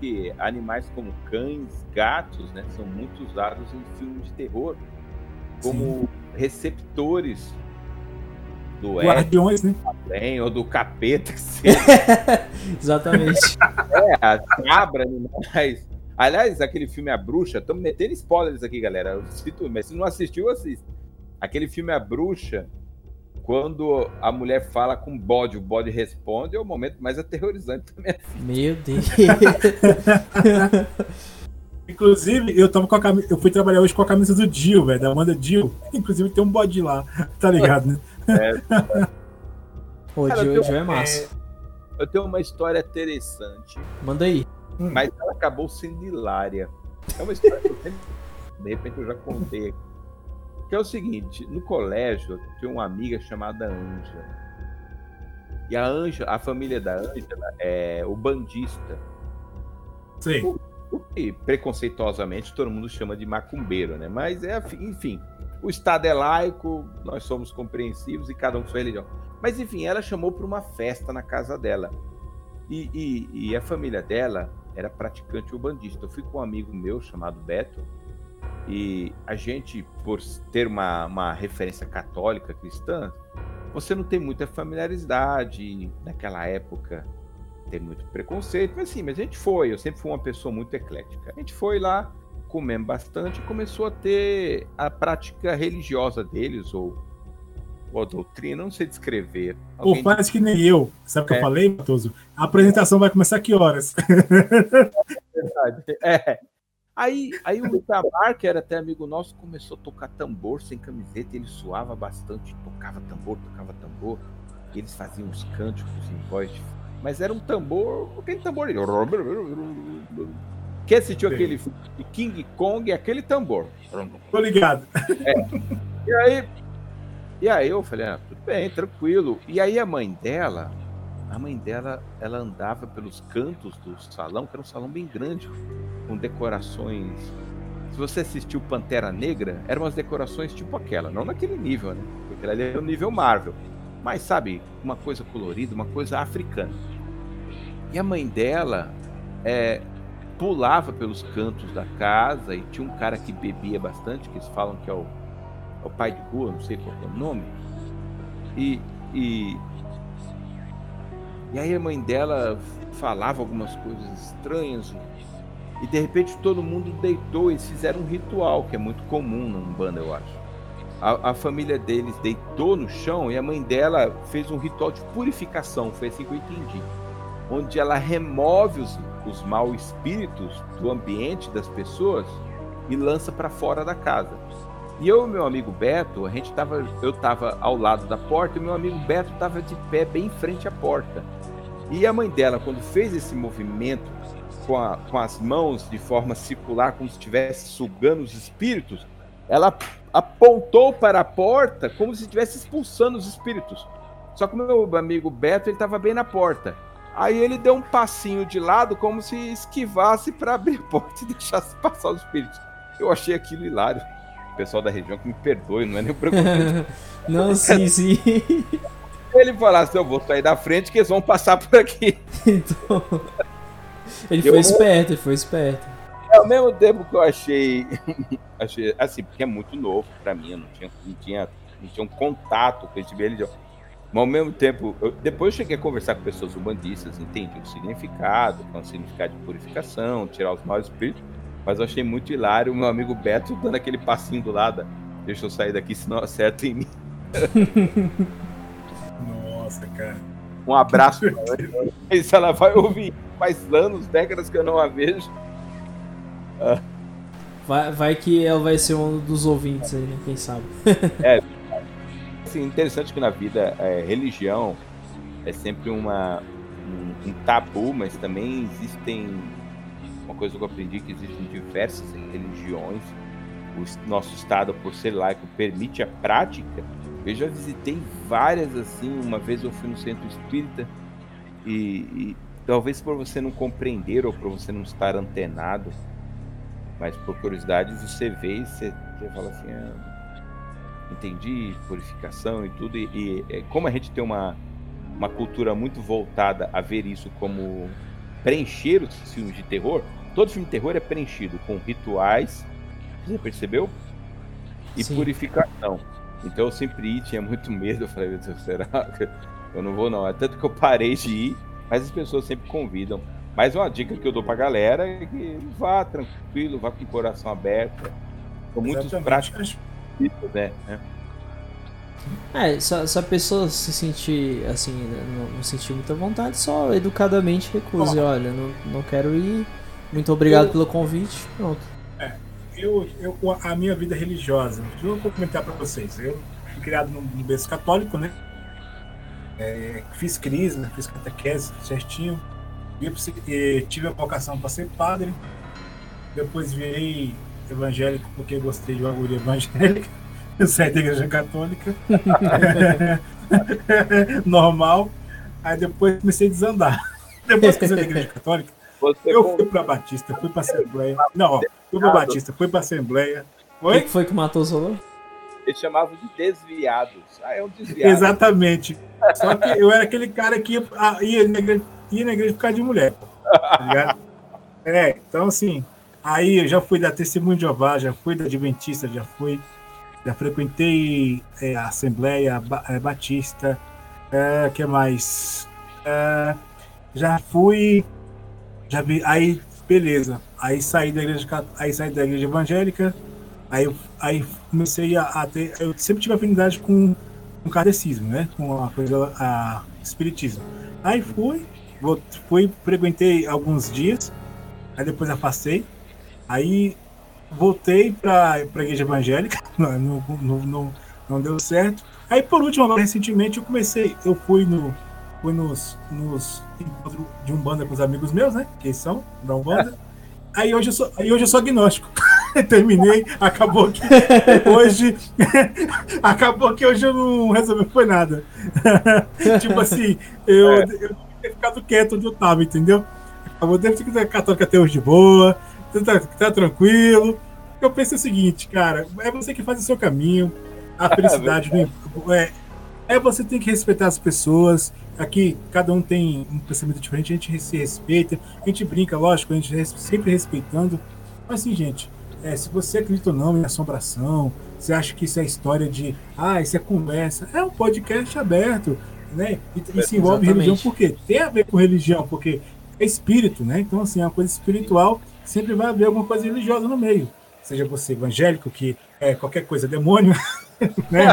Speaker 3: que animais como cães, gatos, né, são muito usados em filmes de terror como Sim. Receptores do
Speaker 2: Guardiões, né?
Speaker 3: Bem, ou do capeta.
Speaker 1: Exatamente.
Speaker 3: é, a cabra, animais. Aliás, aquele filme A Bruxa, estamos metendo spoilers aqui, galera. Mas se não assistiu, assista. Aquele filme A Bruxa, quando a mulher fala com o bode, o bode responde, é o momento mais aterrorizante da minha vida.
Speaker 1: Meu Deus.
Speaker 2: Inclusive, eu tava com a camisa, eu fui trabalhar hoje com a camisa do Dio, velho, da Amanda Dio. Inclusive tem um bode lá, tá ligado, né? É.
Speaker 1: o Dio, Dio é massa. É,
Speaker 3: eu tenho uma história interessante.
Speaker 1: Manda aí.
Speaker 3: Mas ela acabou sendo hilária. É uma história que eu sempre, de repente eu já contei aqui. Que é o seguinte, no colégio eu tinha uma amiga chamada Ângela. E a Ângela, a família da Ângela é o bandista.
Speaker 2: Sim. O,
Speaker 3: e preconceituosamente todo mundo chama de macumbeiro, né? Mas é, enfim, o Estado é laico, nós somos compreensivos e cada um com sua religião. Mas enfim, ela chamou para uma festa na casa dela. E, e, e, a família dela era praticante ubandista. Eu fui com um amigo meu chamado Beto, e a gente, por ter uma, uma referência católica cristã, você não tem muita familiaridade naquela época tem muito preconceito, mas sim, mas a gente foi, eu sempre fui uma pessoa muito eclética. A gente foi lá, comemos bastante e começou a ter a prática religiosa deles, ou, ou a doutrina, não sei descrever.
Speaker 2: Alguém... Pô, faz que nem eu. Sabe o que é. eu falei, Matoso? A apresentação vai começar que horas?
Speaker 3: É verdade. É. Aí, aí o Itamar, que era até amigo nosso, começou a tocar tambor sem camiseta, ele suava bastante, tocava tambor, tocava tambor. E eles faziam os cânticos em voz de mas era um tambor, aquele tambor. Quem assistiu Sim. aquele King Kong, aquele tambor.
Speaker 2: Tô ligado.
Speaker 3: É. E aí, e aí eu falei, ah, tudo bem, tranquilo. E aí a mãe dela, a mãe dela, ela andava pelos cantos do salão, que era um salão bem grande, com decorações. Se você assistiu Pantera Negra, eram umas decorações tipo aquela, não naquele nível, né? Porque ali é o nível Marvel. Mas sabe, uma coisa colorida, uma coisa africana. E a mãe dela é, pulava pelos cantos da casa e tinha um cara que bebia bastante, que eles falam que é o, é o pai de rua, não sei qual é o nome. E, e, e aí a mãe dela falava algumas coisas estranhas e de repente todo mundo deitou e fizeram um ritual que é muito comum na Umbanda, eu acho. A, a, família deles deitou no chão e a mãe dela fez um ritual de purificação, foi assim que eu entendi onde ela remove os, os maus espíritos do ambiente das pessoas e lança para fora da casa. E eu e meu amigo Beto, a gente tava, eu estava ao lado da porta e meu amigo Beto estava de pé bem em frente à porta. E a mãe dela, quando fez esse movimento com, a, com as mãos de forma circular, como se estivesse sugando os espíritos, ela apontou para a porta como se estivesse expulsando os espíritos. Só que o meu amigo Beto estava bem na porta. Aí ele deu um passinho de lado, como se esquivasse para abrir a porta e deixasse passar os espíritos. Eu achei aquilo hilário. O pessoal da região que me perdoe, não é nem preconceito.
Speaker 1: não, sim, sim.
Speaker 3: Ele falou assim: eu vou sair da frente que eles vão passar por aqui. Então.
Speaker 1: Ele eu foi esperto, ele foi esperto.
Speaker 3: É, ao mesmo tempo que eu achei, achei assim, porque é muito novo para mim, eu não tinha, não tinha, não tinha um contato com esse religião. Mas ao mesmo tempo, eu, depois eu cheguei a conversar com pessoas umbandistas, entendi o significado, o significado de purificação, tirar os maus espíritos, mas eu achei muito hilário o meu amigo Beto dando aquele passinho do lado, deixa eu sair daqui senão acerta em mim.
Speaker 2: Nossa, cara.
Speaker 3: Um abraço. Se ela vai ouvir. Faz anos, décadas que eu não a vejo.
Speaker 1: Ah. Vai, vai que ela vai ser um dos ouvintes aí, né? Quem sabe.
Speaker 3: é. Assim, interessante que na vida, é, religião é sempre uma, um, um, tabu, mas também existem. Uma coisa que eu aprendi que existem diversas religiões. O nosso estado, por ser laico, permite a prática eu já visitei várias assim. Uma vez eu fui no centro espírita e, e talvez por você não compreender ou por você não estar antenado, mas por curiosidade você vê e você, você fala assim: ah, entendi, purificação e tudo. E, e, é, como a gente tem uma, uma cultura muito voltada a ver isso como preencher os filmes de terror, todo filme de terror é preenchido com rituais, você percebeu? E Sim. purificação. Então eu sempre ia, tinha muito medo. Eu falei, meu Deus, será que eu não vou não? É tanto que eu parei de ir, mas as pessoas sempre convidam. Mas uma dica que eu dou pra galera é que vá tranquilo, vá com o coração aberto. São muitos práticos, né?
Speaker 1: É, se, se, a pessoa se sentir assim, né, não, não, sentir muita vontade, só educadamente recuse. Oh. Olha, não, não quero ir. Muito obrigado eu... pelo convite. Pronto
Speaker 2: eu, eu, a minha vida religiosa, eu vou comentar para vocês. Eu fui criado no, no berço católico, né? É, fiz crisma, fiz catequese certinho. E, tive a vocação para ser padre. Depois virei evangélico porque gostei de uma guria evangélica. Eu saí da igreja católica. Normal. Aí depois comecei a desandar. Depois que eu saí da igreja católica, você eu fui para Batista, fui para Assembleia. Não, ó, fui para Batista, fui para Assembleia.
Speaker 1: O que foi que matou o Solon?
Speaker 3: Eles chamavam de desviados. Ah, é um desviado.
Speaker 2: Exatamente. Só que eu era aquele cara que ia, ah, ia, na, igreja, ia na igreja por causa de mulher. Tá ligado? É, então assim, aí eu já fui da Testemunho de Jeová, já fui da Adventista, já fui, já frequentei é, a Assembleia é, Batista, é, que mais? É, já fui já vi, aí, beleza. Aí saí da igreja, aí saí da igreja evangélica. Aí, aí comecei a, a ter. Eu sempre tive afinidade com o catecismo, né? Com a coisa, a espiritismo. Aí fui, fui, frequentei alguns dias. Aí depois afastei. Aí voltei para a igreja evangélica. Não, não, não, não deu certo. Aí por último, recentemente, eu comecei. Eu fui no fui nos, nos encontros de Umbanda com os amigos meus, né? Que são da Umbanda. Aí hoje eu sou, aí hoje eu sou agnóstico. Terminei, acabou que hoje. acabou que hoje eu não resolvi foi nada. tipo assim, eu, é. eu ter ficado quieto onde eu tava, entendeu? Eu devo ter católica até hoje de boa, tá, tá tranquilo. Eu penso o seguinte, cara, é você que faz o seu caminho, a felicidade é, é, é você tem que respeitar as pessoas, Aqui cada um tem um pensamento diferente, a gente se respeita, a gente brinca, lógico, a gente sempre respeitando. Mas assim, gente, é, se você acredita ou não em assombração, você acha que isso é história de, ah, isso é conversa, é um podcast aberto, né? E, e se envolve Exatamente. religião porque tem a ver com religião, porque é espírito, né? Então, assim, é uma coisa espiritual, sempre vai haver alguma coisa religiosa no meio. Seja você evangélico, que é qualquer coisa demônio, né?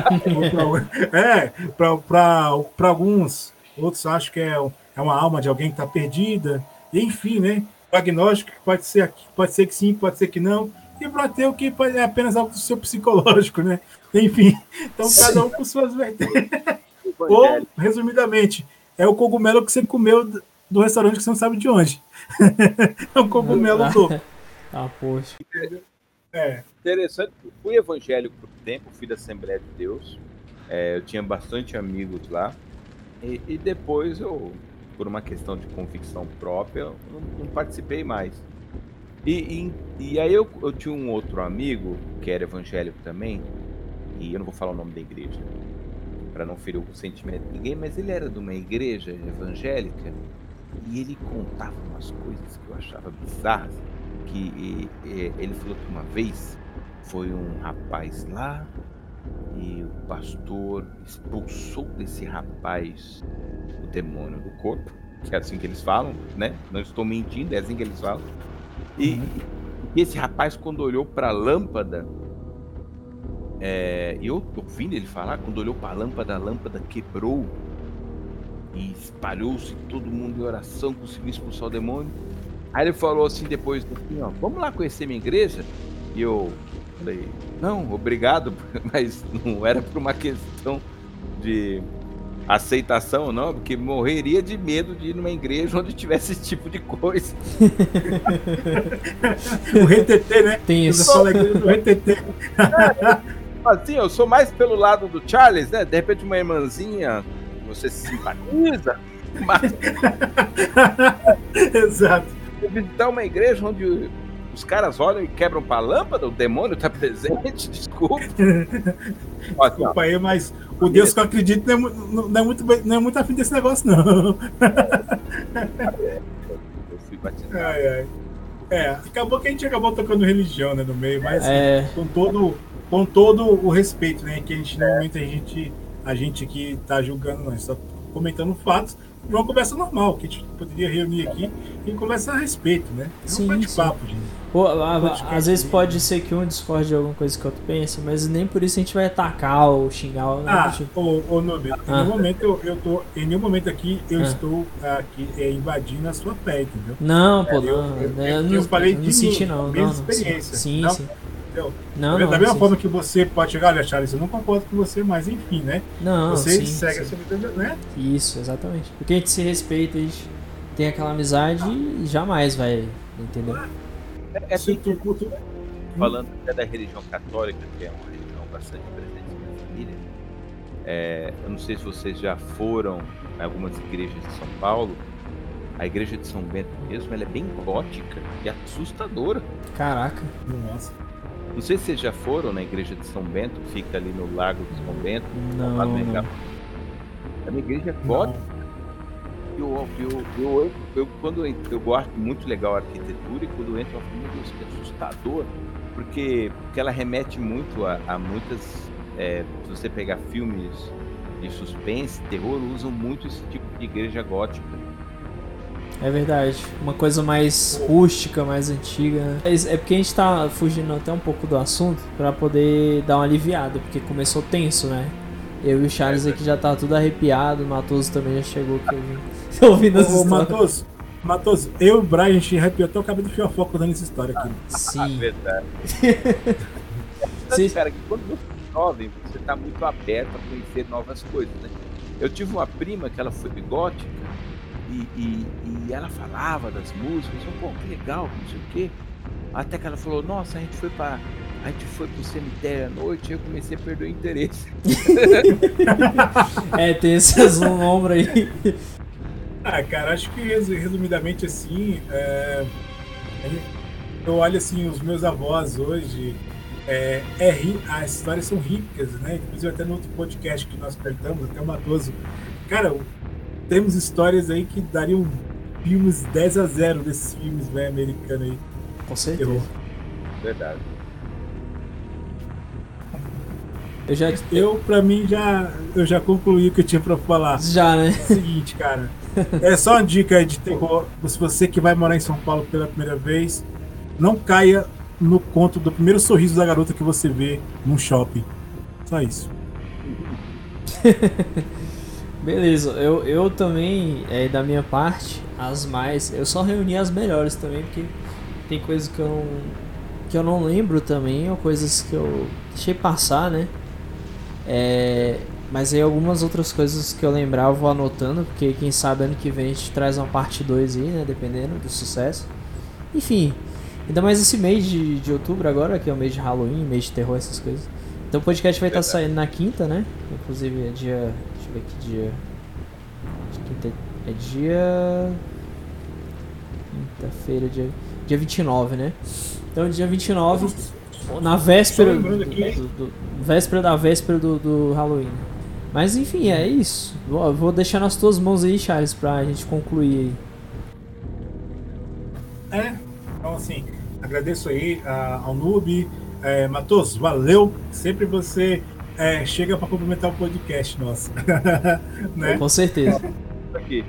Speaker 2: é, para alguns outros acham que é, é uma alma de alguém que está perdida, enfim, né? O agnóstico pode ser, pode ser que sim, pode ser que não, e para ter o que é apenas algo do seu psicológico, né? Enfim, então sim. cada um com suas vertentes. Ou, resumidamente, é o cogumelo que você comeu do restaurante que você não sabe de onde. é um cogumelo do.
Speaker 1: Ah, poxa.
Speaker 3: É. Interessante, fui evangélico por tempo, fui da Assembleia de Deus. É, eu tinha bastante amigos lá. E, e depois eu, por uma questão de convicção própria, não, não participei mais. E, e, e, aí eu, eu tinha um outro amigo, que era evangélico também, e eu não vou falar o nome da igreja, para não ferir o sentimento de ninguém, mas ele era de uma igreja evangélica e ele contava umas coisas que eu achava bizarras. Que e, e, ele falou que uma vez foi um rapaz lá e o pastor expulsou desse rapaz o demônio do corpo, que é assim que eles falam, né? Não estou mentindo, é assim que eles falam. E, uhum. e esse rapaz, quando olhou para a lâmpada, é, eu ouvindo ele falar, quando olhou para a lâmpada, a lâmpada quebrou e espalhou-se todo mundo em oração, conseguiu expulsar o demônio. Aí ele falou assim depois, assim, ó, vamos lá conhecer minha igreja? E eu falei, não, obrigado, mas não era por uma questão de aceitação, não, porque morreria de medo de ir numa igreja onde tivesse esse tipo de coisa.
Speaker 2: o RTT, né?
Speaker 1: Tem isso.
Speaker 2: Só... O RTT.
Speaker 3: assim, eu sou mais pelo lado do Charles, né? De repente uma irmãzinha, você se simpatiza, mas...
Speaker 2: Exato.
Speaker 3: Visitar uma igreja onde os caras olham e quebram pra lâmpada, o demônio tá presente, desculpa.
Speaker 2: desculpa aí, mas o Deus que eu acredito não é, não é, muito, não é muito afim desse negócio, não.
Speaker 3: eu fui batizado.
Speaker 2: Ai, ai. É, acabou que a gente acabou tocando religião, né, no meio, mas é... com todo com todo o respeito, né, que a gente normalmente a gente a gente aqui tá julgando, não, só comentando fatos, uma conversa normal, que a gente poderia reunir aqui e conversar a respeito, né? É um bate-papo, gente.
Speaker 1: Pô, às vezes pode ser que um discorde de alguma coisa que outro pense, mas nem por isso a gente vai atacar ou xingar. Ou
Speaker 2: ah, tipo. ô, ô Nube, ah. em nenhum momento eu, eu tô. Em nenhum momento aqui eu ah. estou aqui é, invadindo a sua pé, entendeu?
Speaker 1: Não, pô, é, eu, não.
Speaker 2: Eu, eu, eu, eu falei
Speaker 1: não de senti, não,
Speaker 2: minha
Speaker 1: não,
Speaker 2: experiência.
Speaker 1: Sim,
Speaker 2: não?
Speaker 1: sim.
Speaker 2: Entendeu? Não, da não, mesma sim. forma que você pode chegar, olha, Charles, eu não concordo com você, mas enfim, né?
Speaker 1: Não,
Speaker 2: você
Speaker 1: sim,
Speaker 2: segue
Speaker 1: sim.
Speaker 2: a sua vida, né?
Speaker 1: Isso, exatamente. Porque a gente se respeita, a gente tem aquela amizade e jamais vai, entendeu?
Speaker 3: É, é bem, tu, falando até da religião católica, que é uma religião bastante presente na minha família. É, eu não sei se vocês já foram em algumas igrejas de São Paulo. A igreja de São Bento mesmo, ela é bem gótica e assustadora.
Speaker 1: Caraca.
Speaker 2: Nossa.
Speaker 3: Não sei se vocês já foram na igreja de São Bento, que fica ali no Lago de São Bento.
Speaker 1: Não. não.
Speaker 3: É uma igreja gótica eu, eu, eu, eu, quando eu, eu gosto muito legal a arquitetura e quando eu entro eu falo, meu Deus, que assustador, porque, porque ela remete muito a, a muitas. É, se você pegar filmes de suspense, terror, usam muito esse tipo de igreja gótica.
Speaker 1: É verdade, uma coisa mais rústica, mais antiga. Né? É porque a gente tá fugindo até um pouco do assunto para poder dar uma aliviada, porque começou tenso, né? Eu e o Charles aqui já tá tudo arrepiado, o Matoso também já chegou aqui ouvindo essa história.
Speaker 2: Matoso, Matoso, eu e o Brian, a gente arrepiou até o cabelo do Fiofoco dando essa história aqui.
Speaker 1: Sim.
Speaker 3: Ah, verdade. Sim. Cara, que quando você é jovem, você tá muito aberto a conhecer novas coisas, né? Eu tive uma prima que ela foi bigótica e, e, e ela falava das músicas, eu, pô, que legal, não sei o quê. Até que ela falou, nossa, a gente foi para a gente foi pro cemitério à noite e eu comecei a perder o interesse.
Speaker 1: é, tem esses um ombro aí.
Speaker 2: Ah, cara, acho que resumidamente assim, é... eu olho assim, os meus avós hoje, é, é ri... as histórias são ricas, né? Inclusive até no outro podcast que nós perguntamos, até o Matoso. Cara, temos histórias aí que dariam filmes 10 a 0 desses filmes velho americanos aí.
Speaker 1: Com certeza.
Speaker 3: Verdade.
Speaker 2: Eu já eu para mim já eu já concluí o que eu tinha para falar.
Speaker 1: Já, né?
Speaker 2: É o seguinte, cara. É só uma dica de terror. Se você que vai morar em São Paulo pela primeira vez, não caia no conto do primeiro sorriso da garota que você vê num shopping. Só isso.
Speaker 1: Beleza, eu, eu também, é, da minha parte, as mais. Eu só reuni as melhores também, porque tem coisas que eu não, que eu não lembro também, ou coisas que eu deixei passar, né? É, mas aí algumas outras coisas que eu lembrar eu vou anotando, porque quem sabe ano que vem a gente traz uma parte 2 aí, né? Dependendo do sucesso. Enfim, ainda mais esse mês de, de outubro agora, que é o mês de Halloween, mês de terror, essas coisas. Então o podcast vai estar tá saindo na quinta, né? Inclusive é dia. Deixa eu ver que dia. Quinta é dia. Quinta-feira, dia, dia 29, né? Então dia 29 na véspera do, do, véspera da véspera do, do Halloween. Mas enfim, é isso. Vou, vou deixar nas tuas mãos aí, Charles, pra gente concluir
Speaker 2: aí. É, então assim, agradeço aí uh, ao Noob. É, Matos, valeu. Sempre você é, chega para complementar o podcast nosso. né?
Speaker 1: Com certeza.
Speaker 3: Aqui.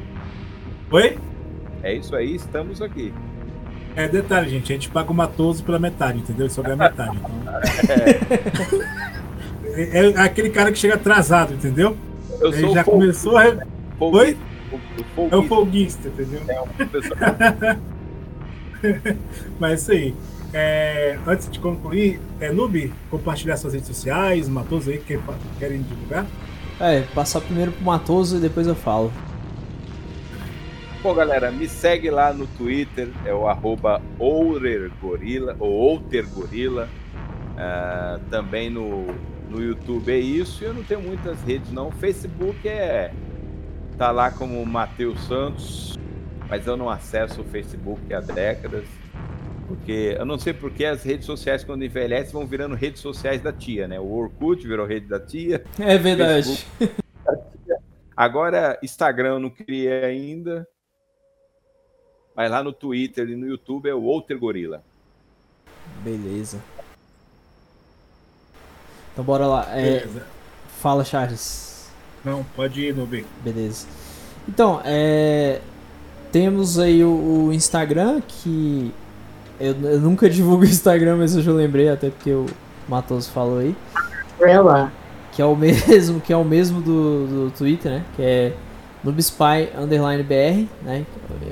Speaker 2: Oi?
Speaker 3: É isso aí, estamos aqui.
Speaker 2: É detalhe, gente, a gente paga o Matoso pela metade, entendeu? Ele só ganha metade. Então... É, é aquele cara que chega atrasado, entendeu?
Speaker 3: Eu
Speaker 2: Ele
Speaker 3: sou
Speaker 2: já começou a. Oi?
Speaker 3: o
Speaker 2: É o
Speaker 3: folguista.
Speaker 2: folguista, entendeu?
Speaker 3: É um pessoal-
Speaker 2: Mas é isso aí. É, antes de concluir, é, Noob, compartilhar suas redes sociais, Matoso aí que quer- querem divulgar.
Speaker 1: É, passar primeiro pro Matoso e depois eu falo.
Speaker 3: Bom, galera, me segue lá no Twitter, é o arroba Outergorila, ou Outergorila. Ah, também no, no YouTube é isso. E eu não tenho muitas redes, não. O Facebook é. tá lá como Matheus Santos, mas eu não acesso o Facebook há décadas. Porque eu não sei porque as redes sociais, quando envelhecem, vão virando redes sociais da tia, né? O Orkut virou rede da tia.
Speaker 1: É verdade.
Speaker 3: Agora, Instagram eu não criei ainda. Mas lá no Twitter e no YouTube é o Outer Gorila.
Speaker 1: Beleza. Então bora lá. É,
Speaker 2: Beleza.
Speaker 1: fala, Charles.
Speaker 2: Não, pode ir, Noob.
Speaker 1: Beleza. Então, é, temos aí o, o Instagram, que eu, eu nunca divulgo o Instagram, mas eu já lembrei, até porque o Matoso falou aí.
Speaker 4: Gorilla.
Speaker 1: Que é o mesmo, que é o mesmo do, do Twitter, né? Que é Noobspy Underline BR, né?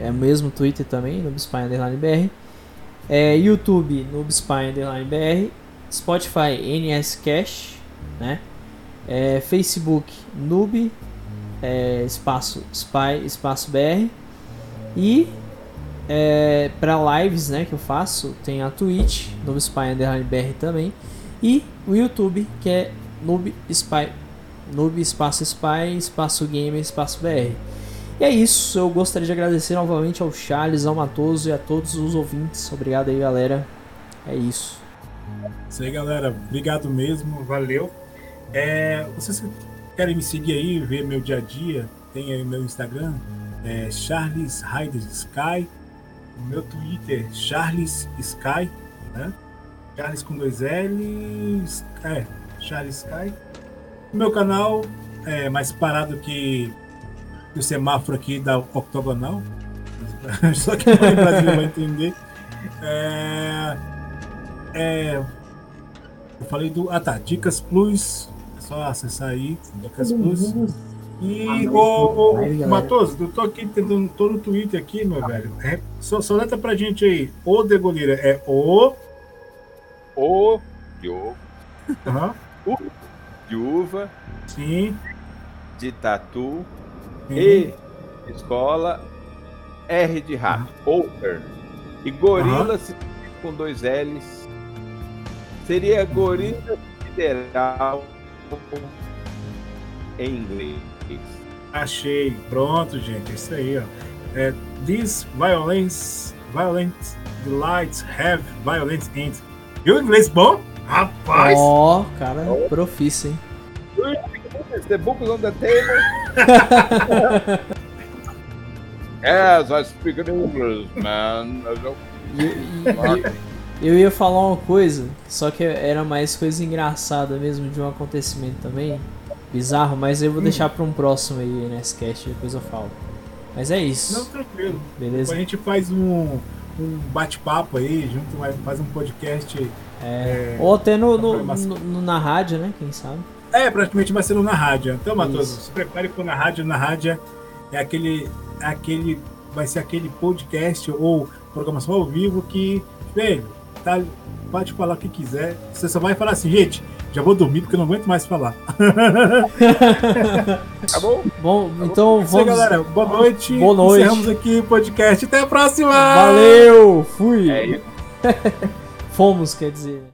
Speaker 1: É o mesmo Twitter também, Noobspy Underline BR. É, YouTube, Noobspy Underline BR. Spotify, NS Cash, né? É, Facebook, Noob, é, espaço Spy, espaço BR. E é, para lives, né, que eu faço, tem a Twitch, Noobspy Underline BR também. E o YouTube, que é Noob Spy, Noob espaço Spy, espaço Gamer, espaço BR. E é isso, eu gostaria de agradecer novamente ao Charles, ao Matoso e a todos os ouvintes. Obrigado aí, galera. É isso.
Speaker 2: Isso aí, galera. Obrigado mesmo, valeu. É, vocês querem me seguir aí, ver meu dia a dia? Tem aí meu Instagram, é Charles Sky. O meu Twitter, Charles Sky, né? Charles com dois L's. É, Charles Sky. O meu canal é mais parado que o semáforo aqui da octogonal. Só que o Brasil vai entender. É, é, eu falei do. Ah tá, Dicas Plus. É só acessar aí, Dicas Plus. E o, o. Matoso, eu tô aqui tentando, tô no Twitter aqui, meu velho. É, só, só letra pra gente aí. O Degolira é O.
Speaker 3: O de ovo,
Speaker 2: aham,
Speaker 3: de uva,
Speaker 2: sim.
Speaker 3: de tatu,
Speaker 2: sim.
Speaker 3: E escola, R de rato, Outer. E gorila se com dois L's. Seria gorila federal em inglês.
Speaker 2: Achei. Pronto, gente. É isso aí, ó. É, These violence, violent delights have violent ends. Viu o inglês bom? Rapaz!
Speaker 1: Ó, cara, profício, hein?
Speaker 3: The book is on the table. yes, I speak in English, man.
Speaker 1: E- e- e- eu ia falar uma coisa, só que era mais coisa engraçada mesmo de um acontecimento também. Bizarro, mas eu vou deixar pra um próximo aí nesse cast, depois eu falo. Mas é
Speaker 2: Não,
Speaker 1: isso,
Speaker 2: tranquilo.
Speaker 1: beleza?
Speaker 2: A gente faz um, um bate-papo aí, junto, faz um podcast.
Speaker 1: É, ou até no, no- no- na rádio, né? Quem sabe?
Speaker 2: É, praticamente vai ser no na rádio. Então, Matoso,
Speaker 1: Isso.
Speaker 2: se prepare para na rádio. Na rádio é aquele, é aquele, vai ser aquele podcast ou programação ao vivo que, velho, tá, pode falar o que quiser. Você só vai falar assim, gente, já vou dormir porque eu não aguento mais falar.
Speaker 3: Acabou?
Speaker 1: Bom, então
Speaker 2: É Isso aí,
Speaker 1: vamos.
Speaker 2: galera. Boa noite.
Speaker 1: Boa noite.
Speaker 2: Encerramos aqui o podcast. Até a próxima!
Speaker 1: Valeu! Fui!
Speaker 3: É.
Speaker 1: Fomos, quer dizer.